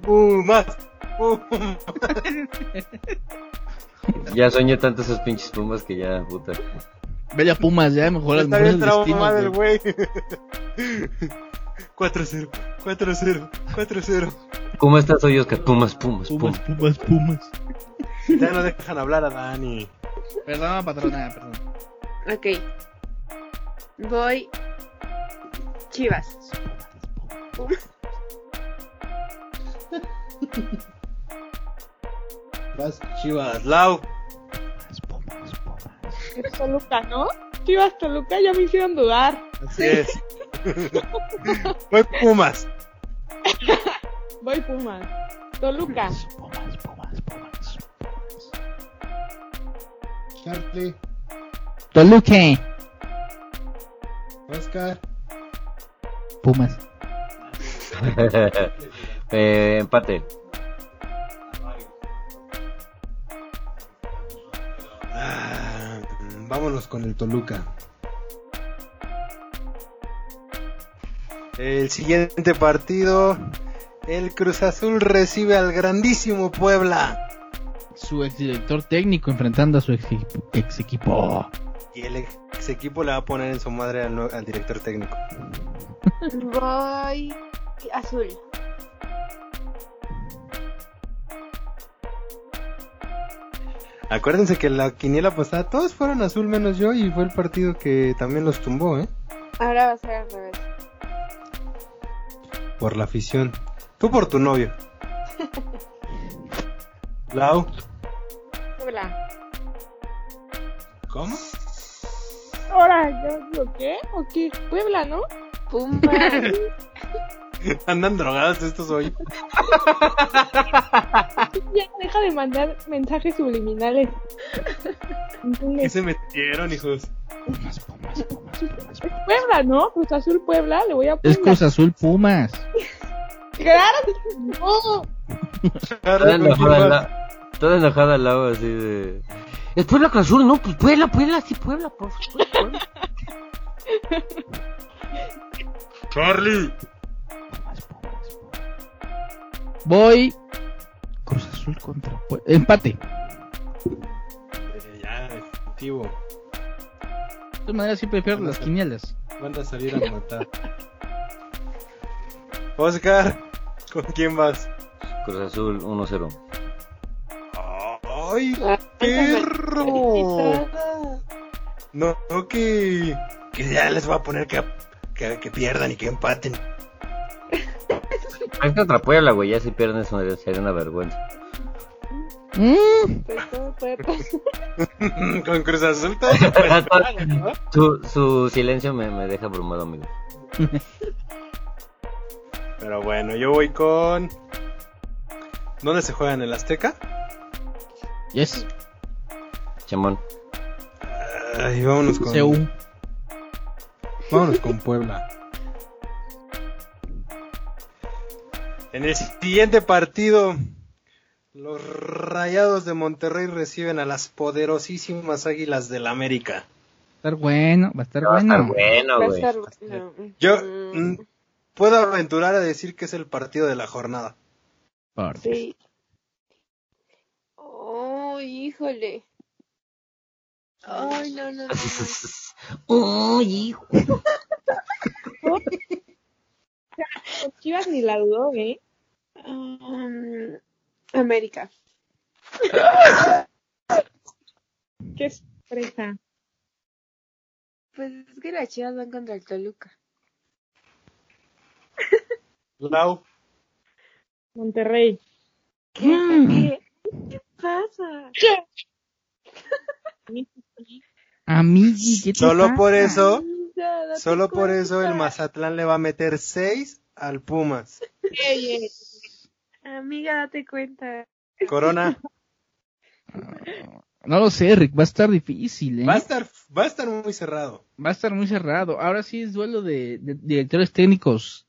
Pumas. Pumas. (laughs) Ya soñé tanto esos pinches Pumas que ya, puta. Vele a Pumas, ya mejor las Está bien traumado el güey. güey. 4-0, 4-0, 4-0. ¿Cómo estás hoy, Oscar? Pumas, Pumas, Pumas, Pumas. Pumas, Pumas. Ya no dejan hablar a Dani. Perdón, patrona, perdón. ok. Voy. Chivas. (laughs) Vas chivas. Lau. Pumas, Pumas. Es Toluca, ¿no? Chivas Toluca ya me hicieron dudar. Así es. (laughs) Voy Pumas. Voy Pumas. Toluca. Pumas, Pumas, Pumas. Charlie. Toluque. Oscar. Pumas. eh, empate. Vámonos con el Toluca. El siguiente partido. El Cruz Azul recibe al grandísimo Puebla. Su exdirector técnico enfrentando a su ex, ex equipo. Y el ex equipo le va a poner en su madre al, al director técnico. Voy. Azul. Acuérdense que la quiniela pasada todos fueron azul menos yo y fue el partido que también los tumbó, ¿eh? Ahora va a ser al revés. Por la afición. Tú por tu novio. (laughs) Lau. Puebla. ¿Cómo? Ahora, ¿ya lo qué? ¿O qué? Puebla, ¿no? Puma. (laughs) (laughs) Andan drogados estos hoy. Ya deja de mandar mensajes subliminales. ¿Qué se metieron, hijos? Pumas, Pumas, Pumas, Pumas. Es Puebla, ¿no? Cruz Azul Puebla, le voy a Es Puebla. Cruz Azul Pumas. Claro no. Toda enojada, al la- toda enojada al lado así de... ¿Es Puebla Cruz Azul? No, pues Puebla, Puebla, sí, Puebla, por. Puebla. Charlie. Voy. Cruz Azul contra Empate. Eh, ya, efectivo. De todas maneras, siempre pierdo las quinielas. Van a salir a matar. Oscar, ¿con quién vas? Cruz Azul 1-0. ¡Ay, perro! No, no que, que ya les va a poner que, que, que pierdan y que empaten. Es contra Puebla, güey, ya si pierden eso sería una vergüenza. Mm, Pues todo puede (laughs) pasar. Con Cruz Azul todo se (laughs) puede pasar, ¿no? su, su silencio me, me deja abrumado, amigo. (laughs) Pero bueno, yo voy con... ¿Dónde se juega? ¿En el Azteca? yes. Chamón. Ay, vámonos con... Vámonos con Puebla. En el siguiente partido, los Rayados de Monterrey reciben a las poderosísimas Águilas del América. Va a estar bueno, va a estar Va a estar bueno. bueno, Va a güey. estar bueno. Yo Mm, puedo aventurar a decir que es el partido de la jornada. Sí. Oh, híjole. Ay, no, no, no. no. (laughs) Uy, hijo. (laughs) Chivas ni la dudó, ¿eh? Um, América. (laughs) Qué sorpresa. Pues es que las chivas van contra el Toluca. Lau, Monterrey. ¿Qué? Mm. ¿Qué? ¿Qué pasa? Amigui, (laughs) ¿qué te solo pasa? por eso, Date solo por eso el Mazatlán le va a meter 6 al Pumas. Ey, ey. Amiga, date cuenta. Corona, No lo sé, Rick, va a estar difícil, ¿eh? va a estar, va a estar muy cerrado. Va a estar muy cerrado. Ahora sí es duelo de, de directores técnicos.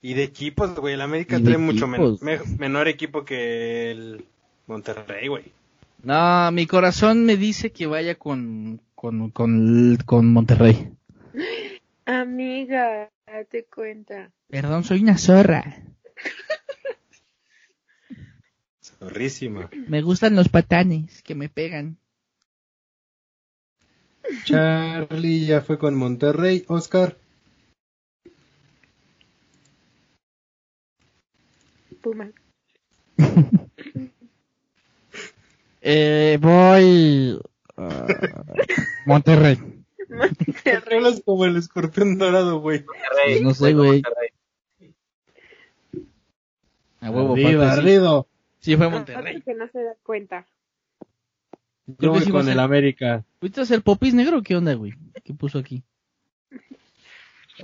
Y de equipos, güey, el América trae mucho men- me- menor equipo que el Monterrey, güey. No, mi corazón me dice que vaya con, con, con, con Monterrey. Amiga, date cuenta. Perdón, soy una zorra. Zorrísima. Me gustan los patanes que me pegan. Charlie ya fue con Monterrey. Oscar, Puma. (laughs) Eh, voy... ah, (laughs) Monterrey. hablas como el escorpión dorado, güey. Monterrey, no sé, güey. Monterrey. A huevo, Arriba, arriba. Sí, fue Otro Monterrey. que no se da cuenta. Creo Yo que voy con el América. ¿Fuiste a hacer popis negro o qué onda, güey? ¿Qué puso aquí?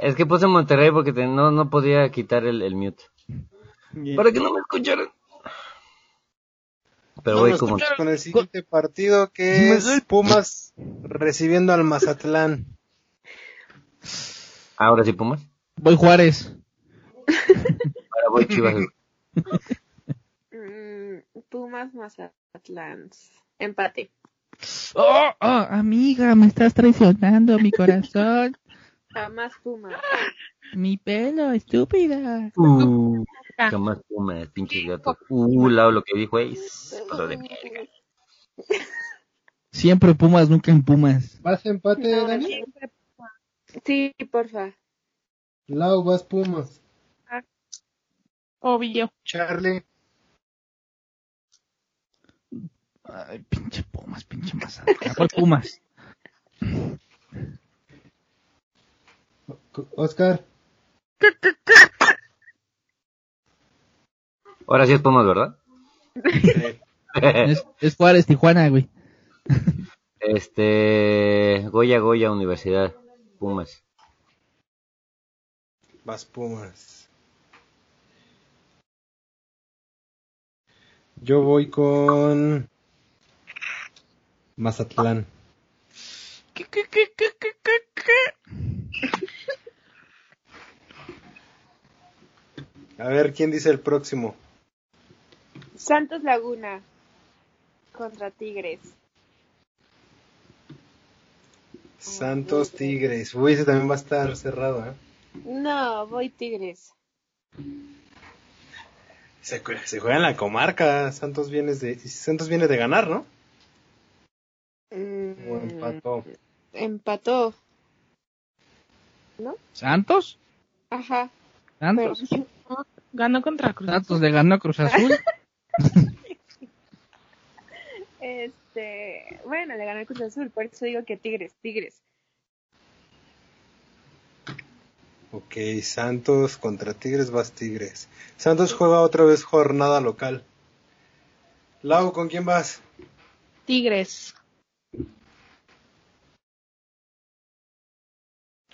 Es que puse Monterrey porque te- no, no podía quitar el, el mute. Para que no me escucharan. Pero voy como... con el siguiente partido que es Pumas recibiendo al Mazatlán. Ahora sí, Pumas. Voy Juárez. Ahora voy Chivas. Mm, Pumas Mazatlán. Empate. Oh, oh, amiga, me estás traicionando mi corazón. Jamás Pumas. Mi pelo, estúpida. Uh, jamás Pumas, pinches gatos. Uh, Lau, lo que dijo es... De verga. Siempre Pumas, nunca en Pumas. ¿Vas empate, No, Dani? siempre. Sí, porfa. Lau, vas Pumas. Obvio. Charlie. Ay, pinche Pumas, pinche Mazatlán. ¿Cuál Pumas? Oscar. Ahora sí es Pumas, ¿verdad? Es, es Juárez, Tijuana, güey. Este, Goya, Goya, Universidad, Pumas. Vas Pumas. Yo voy con Mazatlán. ¿Qué, qué, qué, qué, qué, qué, A ver, ¿quién dice el próximo? Santos Laguna contra Tigres. Santos Tigres. Uy, ese también va a estar cerrado, ¿eh? No, voy Tigres. Se, jue- se juega en la comarca. Santos viene de, Santos viene de ganar, ¿no? Mm, O empató. Empató. ¿Santos? Ajá. Pero, ¿Santos? Ganó contra Cruz. Santos le ganó a Cruz Azul. (laughs) este, bueno, le ganó el Cruz Azul, por eso digo que Tigres, Tigres. Ok, Santos contra Tigres, vas Tigres. Santos juega otra vez jornada local. Lau, ¿con quién vas? Tigres.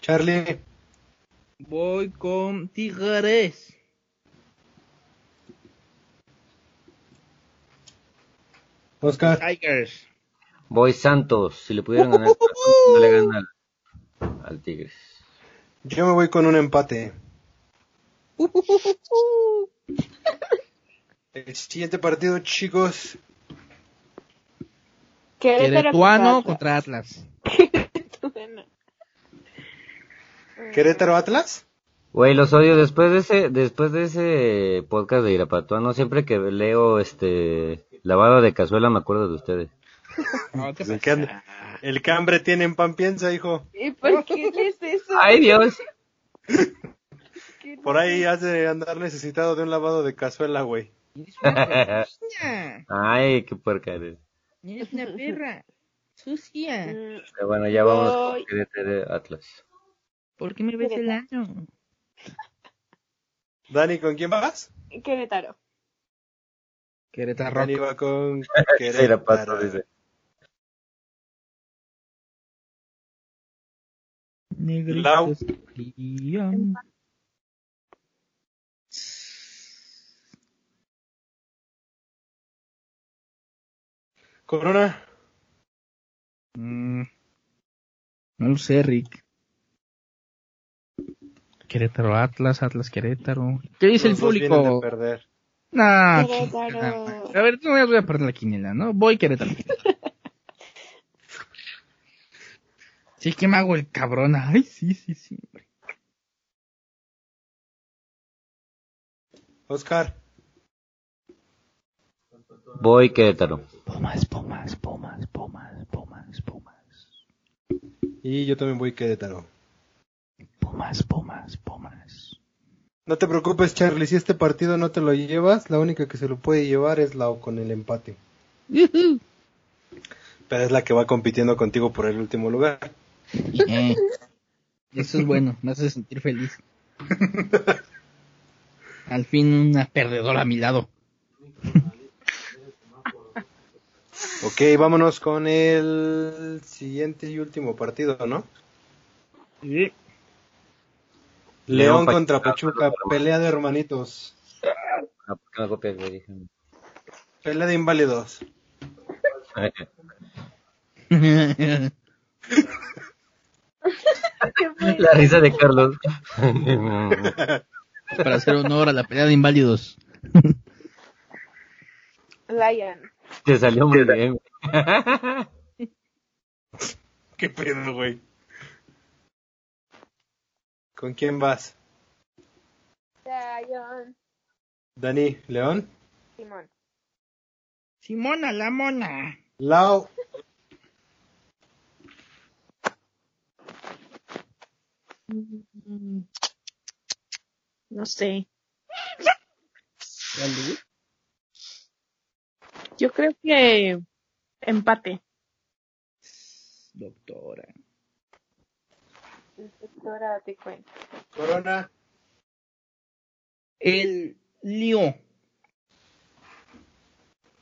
Charlie. Voy con Tigres. Oscar. Tigers. Voy Santos, si le pudieran ganar, no le gana al, al Tigres. Yo me voy con un empate. El siguiente partido, chicos. Queretuano contra Atlas. (laughs) Bueno. Querétaro Atlas. Güey, los odio después de ese, después de ese podcast de Irapatuano, siempre que leo este lavado de cazuela me acuerdo de ustedes. (laughs) No, ¿qué El, hambre tiene en pan piensa, hijo. ¿Y por qué lees eso? Ay Dios. ¿Qué Por ahí has de andar necesitado de un lavado de cazuela, güey. Ay, qué puerca eres. Eres una perra. Sucia. Pero bueno, ya vamos Voy. con Querétaro Atlas. ¿Por qué me ves el año? Dani, ¿con quién vas? Querétaro. Querétaro. Dani va con (laughs) Querétaro. dice. Lau. Corona. Mm, no lo sé, Rick. Querétaro Atlas, Atlas Querétaro. ¿Qué dice el Los público? perder. Nah, Querétaro. A ver, no me voy a perder la quiniela, ¿no? Voy Querétaro. (laughs) Sí que me hago el cabrón. Ay, sí, sí, sí. Oscar. Voy Querétaro. Pumas, Pumas, Pumas, Pumas, Pumas, Pumas. Y yo también voy Querétaro. Pumas, Pumas, Pumas. No te preocupes, Charlie. Si este partido no te lo llevas, la única que se lo puede llevar es Lau con el empate. Pero es la que va compitiendo contigo por el último lugar. Eh, Eso es bueno, me hace sentir feliz. Al fin una perdedora a mi lado. Ok, vámonos con el siguiente y último partido, ¿no? Sí. León León, contra Pachuca, pelea de hermanitos, Ah, ¿por qué me copias, güey? Déjame. pelea de inválidos. (laughs) La risa de Carlos. (laughs) Para hacer honor a la pelea de inválidos. Lion. Te salió muy bien. (laughs) ¿Qué pedo, güey? ¿Con quién vas? Lion. Dani, León, Simón. Simona la mona. Lau, No sé. Yo creo que Empate. Doctora. Doctora, date cuenta. Corona. El Lyon.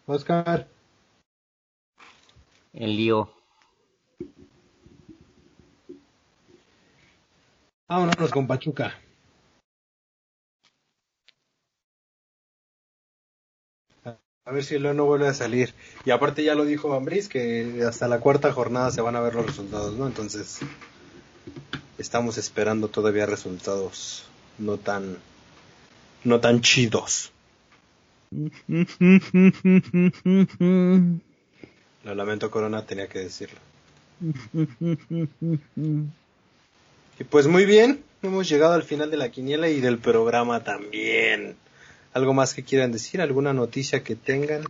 Oscar. El lío. Vámonos con Pachuca. A ver si el no vuelve a salir. Y aparte ya lo dijo Ambris que hasta la cuarta jornada se van a ver los resultados, ¿no? Entonces estamos esperando todavía resultados no tan no tan chidos. Lo lamento Corona, tenía que decirlo. Y pues muy bien, hemos llegado al final de la quiniela y del programa también. ¿Algo más que quieran decir? ¿Alguna noticia que tengan?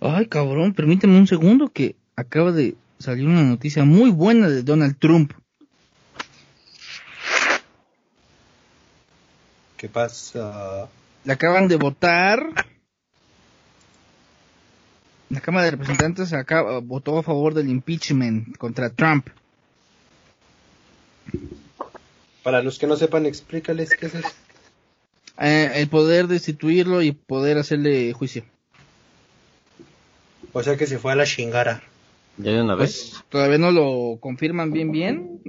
Ay, cabrón, permíteme un segundo que acaba de salir una noticia muy buena de Donald Trump. ¿Qué pasa? Le acaban de votar. La Cámara de Representantes acaba- votó a favor del impeachment contra Trump. Para los que no sepan, explícales qué es eso. Eh, el poder destituirlo y poder hacerle juicio. O sea que se fue a la chingara. ¿Ya de una vez? Pues todavía no lo confirman bien bien.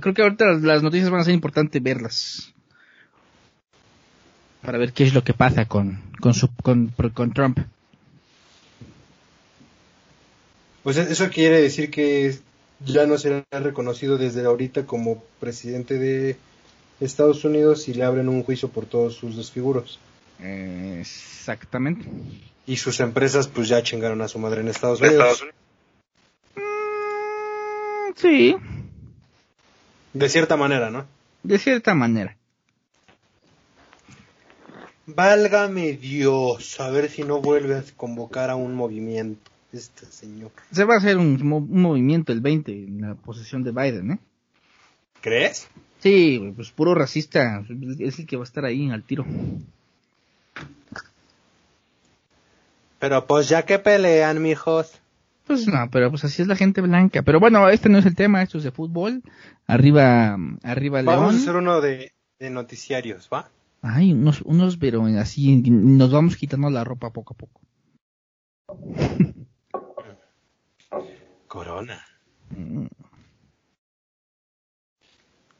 Creo que ahorita las, las noticias van a ser importantes verlas. Para ver qué es lo que pasa con, con, su, con, con Trump. Pues eso quiere decir que ya no será reconocido desde ahorita como presidente de Estados Unidos y le abren un juicio por todos sus desfiguros. Exactamente. Y sus empresas pues ya chingaron a su madre en Estados Unidos. Sí, De cierta manera, ¿no? de cierta manera. Válgame Dios, a ver si no vuelve a convocar a un movimiento este señor. Se va a hacer un, mo- un movimiento el 20 en la posesión de Biden, ¿eh? ¿Crees? Sí, pues puro racista. Es el que va a estar ahí al tiro. Pero pues ya que pelean, mijos. Pues no, pero pues así es la gente blanca. Pero bueno, este no es el tema, esto es de fútbol. Arriba, arriba Vamos a León. hacer uno de, de noticiarios, ¿va? Ay, unos, unos, pero así nos vamos quitando la ropa poco a poco. (laughs) Corona. Mm.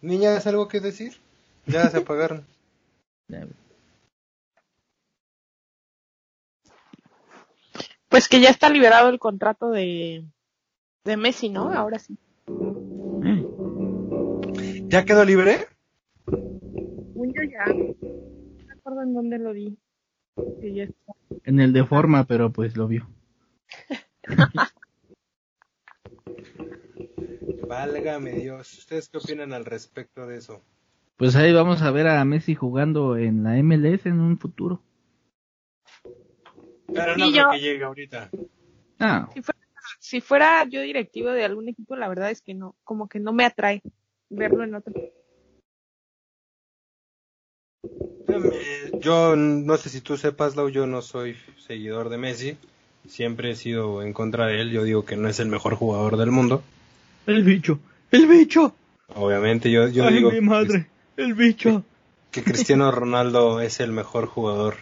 Niñas, ¿algo que decir? Ya se apagaron. (laughs) Pues que ya está liberado el contrato de, de Messi, ¿no? Ahora sí. eh. ¿Ya quedó libre? Yo ya. No me acuerdo en dónde lo vi. Que ya está. En el de forma, pero pues lo vio. (laughs) Válgame Dios. ¿Ustedes qué opinan al respecto de eso? Pues ahí vamos a ver a Messi jugando en la MLS en un futuro. Pero no Y creo yo- que llegue ahorita. Ah, Si fuera, si fuera yo directivo de algún equipo, la verdad es que no, como que no me atrae verlo en otro. Yo no sé si tú sepas, Lau, yo no soy seguidor de Messi. Siempre he sido en contra de él. Yo digo que no es el mejor jugador del mundo. el bicho, el bicho. Obviamente, yo, yo Ay, digo mi madre, el bicho. que Cristiano Ronaldo es el mejor jugador.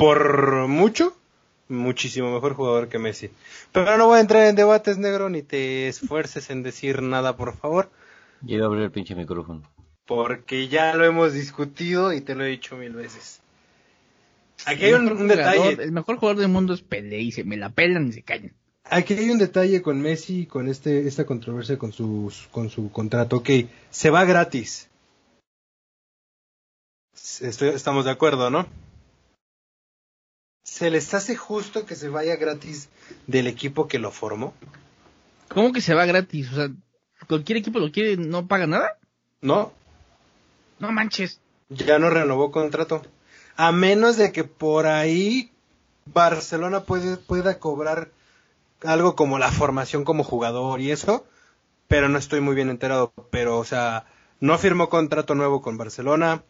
Por mucho, muchísimo mejor jugador que Messi. Pero no voy a entrar en debates, negro, ni te esfuerces en decir nada, por favor. Yo iba a abrir el pinche micrófono. Porque ya lo hemos discutido y te lo he dicho mil veces. Aquí hay El un, mejor un jugador- detalle. El mejor jugador del mundo es Pelé y se me la pelan y se callan. Aquí hay un detalle con Messi y con este, esta controversia con su, con su contrato. Ok, se va gratis. Estoy- estamos de acuerdo, ¿no? ¿Se les hace justo que se vaya gratis del equipo que lo formó? ¿Cómo que se va gratis? O sea, cualquier equipo lo quiere, no paga nada. No, No manches. ya no renovó contrato. A menos de que por ahí Barcelona puede, pueda cobrar algo como la formación como jugador y eso, pero no estoy muy bien enterado. Pero, o sea, no firmó contrato nuevo con Barcelona,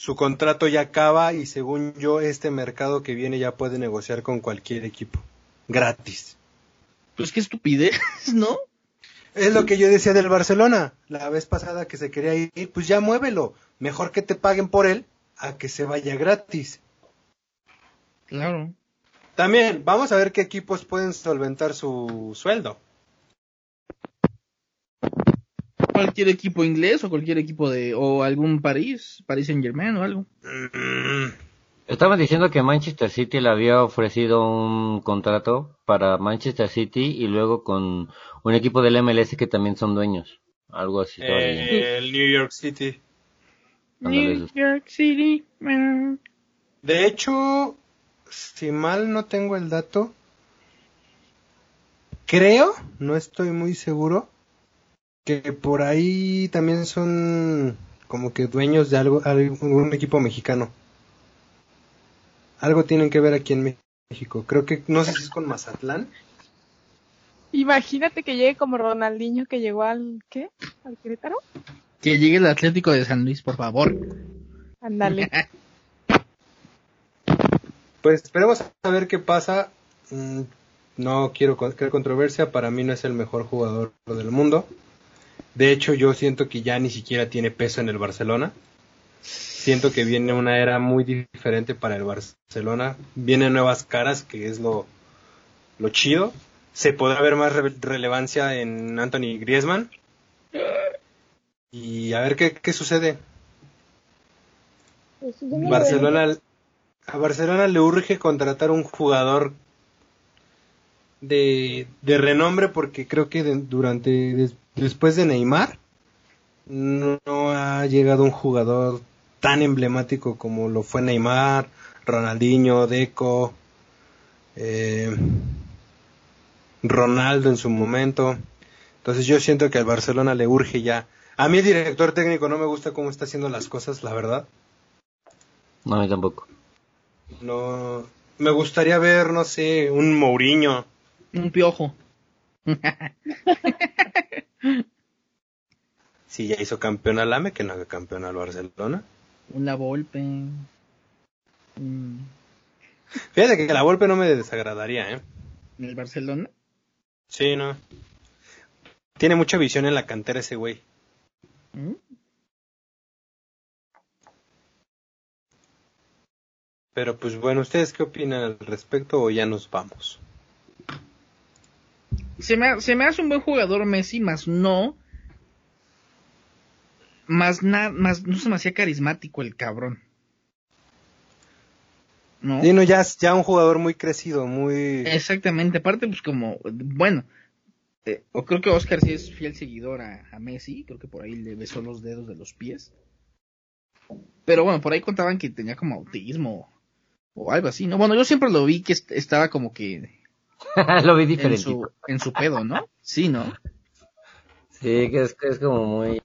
su contrato ya acaba y según yo este mercado que viene ya puede negociar con cualquier equipo. Gratis. Pues qué estupidez, (laughs) ¿no? Es lo que yo decía del Barcelona la vez pasada que se quería ir, pues ya muévelo. Mejor que te paguen por él a que se vaya gratis. Claro. También, vamos a ver qué equipos pueden solventar su sueldo. Cualquier equipo inglés o cualquier equipo de. o algún París, París Saint Germain o algo. Mm, Estaban diciendo que Manchester City le había ofrecido un contrato para Manchester City y luego con un equipo del MLS que también son dueños. Algo así. eh, el New York City. New York City. De hecho, si mal no tengo el dato, creo, no estoy muy seguro, que por ahí también son como que dueños de algo, algún equipo mexicano. Algo tienen que ver aquí en México. Creo que, no sé si es con Mazatlán. Imagínate que llegue como Ronaldinho que llegó al, ¿qué? ¿Al Querétaro? Que llegue el Atlético de San Luis, por favor. Ándale. (laughs) Pues esperemos a ver qué pasa. Mm, No quiero crear controversia, para mí no es el mejor jugador del mundo. De hecho, yo siento que ya ni siquiera tiene peso en el Barcelona. Siento que viene una era muy diferente para el Barcelona. Vienen nuevas caras, que es lo, lo chido. Se podrá ver más re- relevancia en Anthony Griezmann. Y a ver qué, qué sucede. Pues. Barcelona a Barcelona le urge contratar un jugador de, de renombre porque creo que de- durante des- después de Neymar no, no ha llegado un jugador tan emblemático como lo fue Neymar, Ronaldinho, Deco, eh, Ronaldo en su momento. Entonces yo siento que al Barcelona le urge ya. A mí el director técnico no me gusta cómo está haciendo las cosas, la verdad. No, a mí tampoco. No, me gustaría ver, no sé, un Mourinho. Un piojo. (laughs) Si ya hizo campeón al AME, que no haga campeón al Barcelona. Una Volpe. Mm, Fíjate que la Volpe no me desagradaría, ¿eh? ¿En el Barcelona? Sí, no. Tiene mucha visión en la cantera ese güey. ¿Mm? Pero pues bueno, ¿ustedes qué opinan al respecto o ya nos vamos? Se me, se me hace un buen jugador Messi, más no. Más nada, más no se me hacía carismático el cabrón. ¿No? Sí, no, ya, ya un jugador muy crecido, muy... Exactamente, aparte pues como, bueno, eh, o creo que Oscar sí es fiel seguidor a, a Messi, creo que por ahí le besó los dedos de los pies. Pero bueno, por ahí contaban que tenía como autismo o algo así, ¿no? Bueno, yo siempre lo vi que est- estaba como que (laughs) Lo vi en diferente. su, en su pedo, ¿no? Sí, ¿no? Sí, que es, que es como muy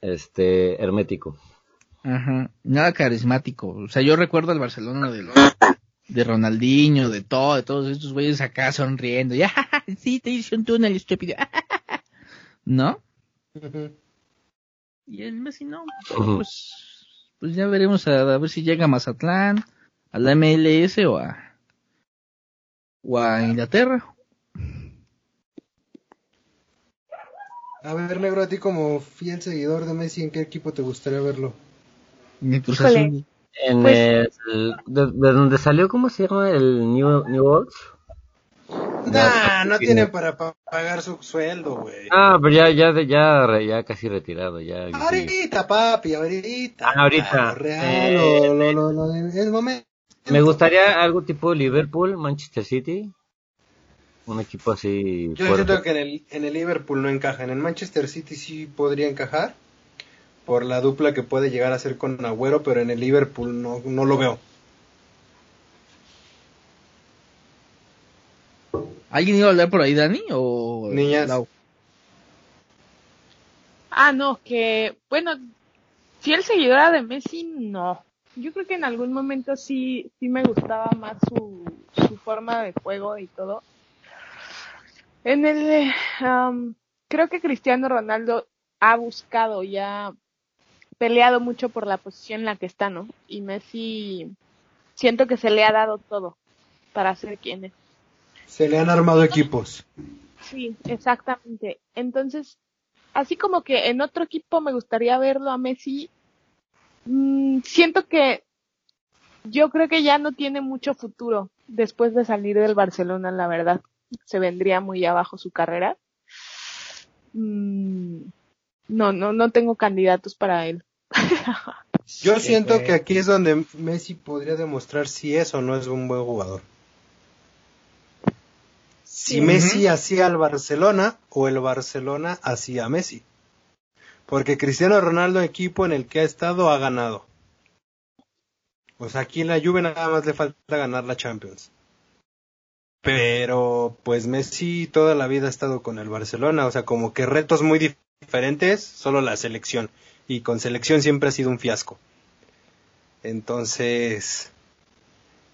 este hermético. Ajá, nada carismático. O sea, yo recuerdo al Barcelona de los, de Ronaldinho, de todo, de todos estos güeyes acá sonriendo. Ya, (laughs) sí, te hice un túnel estúpido. (laughs) ¿No? Ujú. Y el Messi no. Pues, pues ya veremos a, a ver si llega a Mazatlán, a la MLS o a, o a Inglaterra. A ver, negro, a ti como fiel seguidor de Messi, ¿en qué equipo te gustaría verlo? En el Cruz Híjole. Azul. En Pues- el, de, de donde salió, ¿cómo se llama? El New, New Orleans. Nah, no sí, tiene no. para pa- pagar su sueldo, güey. Ah, pero ya, ya, ya, ya casi retirado, ya. sí. Ahorita, papi, ahorita. Ah, ahorita. Lo real, Eh, lo, lo, lo, lo el momento. Me gustaría algo tipo Liverpool, Manchester City. Un equipo así Yo fuerte. siento que en el, en el Liverpool no encaja. En el Manchester City sí podría encajar. Por la dupla que puede llegar a ser con Agüero, pero en el Liverpool no, no lo veo. ¿Alguien iba a hablar por ahí, Dani? O Niñas. Lau? Ah, no, que, bueno, fiel seguidora de Messi, no. Yo creo que en algún momento sí, sí me gustaba más su, su forma de juego y todo. En el, eh, creo que Cristiano Ronaldo ha buscado ya peleado mucho por la posición en la que está, ¿no? Y Messi siento que se le ha dado todo para ser quien es. Se le han armado equipos. Sí, exactamente. Entonces, así como que en otro equipo me gustaría verlo a Messi, mm, siento que yo creo que ya no tiene mucho futuro después de salir del Barcelona, la verdad. Se vendría muy abajo su carrera. Mm, no, no, no tengo candidatos para él. (laughs) Yo siento que aquí es donde Messi podría demostrar si es o no es un buen jugador. Si Messi hacía al Barcelona o el Barcelona hacía a Messi. Porque Cristiano Ronaldo, equipo en el que ha estado, ha ganado. O sea, aquí en la Juve nada más le falta ganar la Champions. Pero pues Messi toda la vida ha estado con el Barcelona, o sea, como que retos muy diferentes, solo la selección. Y con selección siempre ha sido un fiasco. Entonces,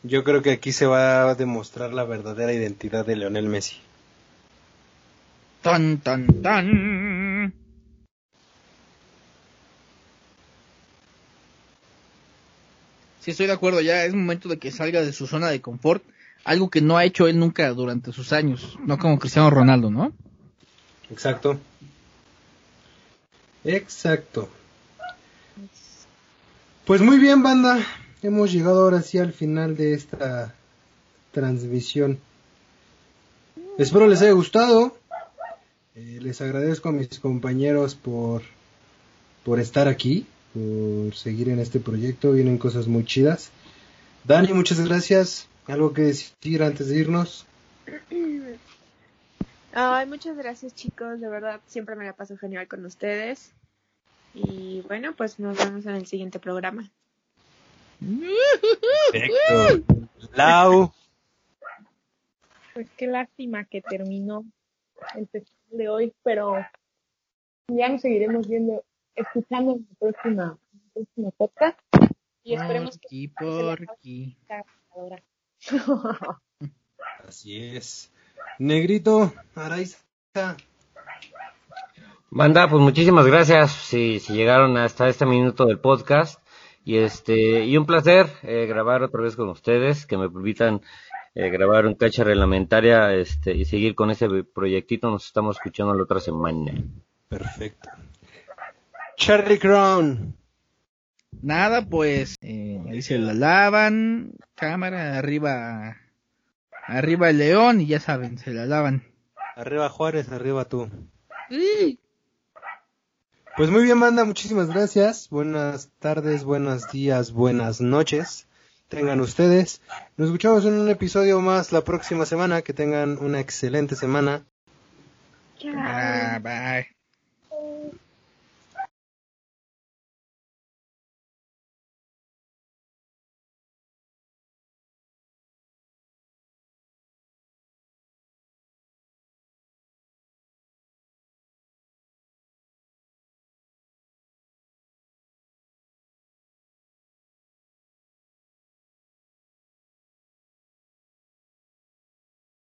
yo creo que aquí se va a demostrar la verdadera identidad de Leonel Messi. Tan, tan, tan. Sí, estoy de acuerdo, ya es momento de que salga de su zona de confort, algo que no ha hecho él nunca durante sus años, no como Cristiano Ronaldo, ¿no? Exacto. Exacto. Pues muy bien, banda. Hemos llegado ahora sí al final de esta transmisión. Espero les haya gustado. Eh, les agradezco a mis compañeros por, por estar aquí, por seguir en este proyecto. Vienen cosas muy chidas. Dani, muchas gracias. ¿Algo que decir antes de irnos? Ay, muchas gracias chicos, de verdad siempre me la paso genial con ustedes. Y bueno, pues nos vemos en el siguiente programa. Perfecto. Lau. Pues qué lástima que terminó el festival de hoy, pero ya nos seguiremos viendo, escuchando en la próxima, en el próximo podcast. Y esperemos Porqui, que porqui. (laughs) Así es. Negrito, Araiza. Banda, pues muchísimas gracias si, si llegaron hasta este minuto del podcast. Y este, y un placer eh, grabar otra vez con ustedes, que me permitan eh, grabar un cacha reglamentaria este, y seguir con ese proyectito. Nos estamos escuchando la otra semana. Perfecto. Charlie Crown. Nada, pues, eh, ahí se la lavan, cámara, arriba, arriba el león y ya saben, se la lavan. Arriba Juárez, arriba tú. ¡Sí! Pues muy bien, banda, muchísimas gracias. Buenas tardes, buenos días, buenas noches. Tengan ustedes. Nos escuchamos en un episodio más la próxima semana. Que tengan una excelente semana. Ah, bye.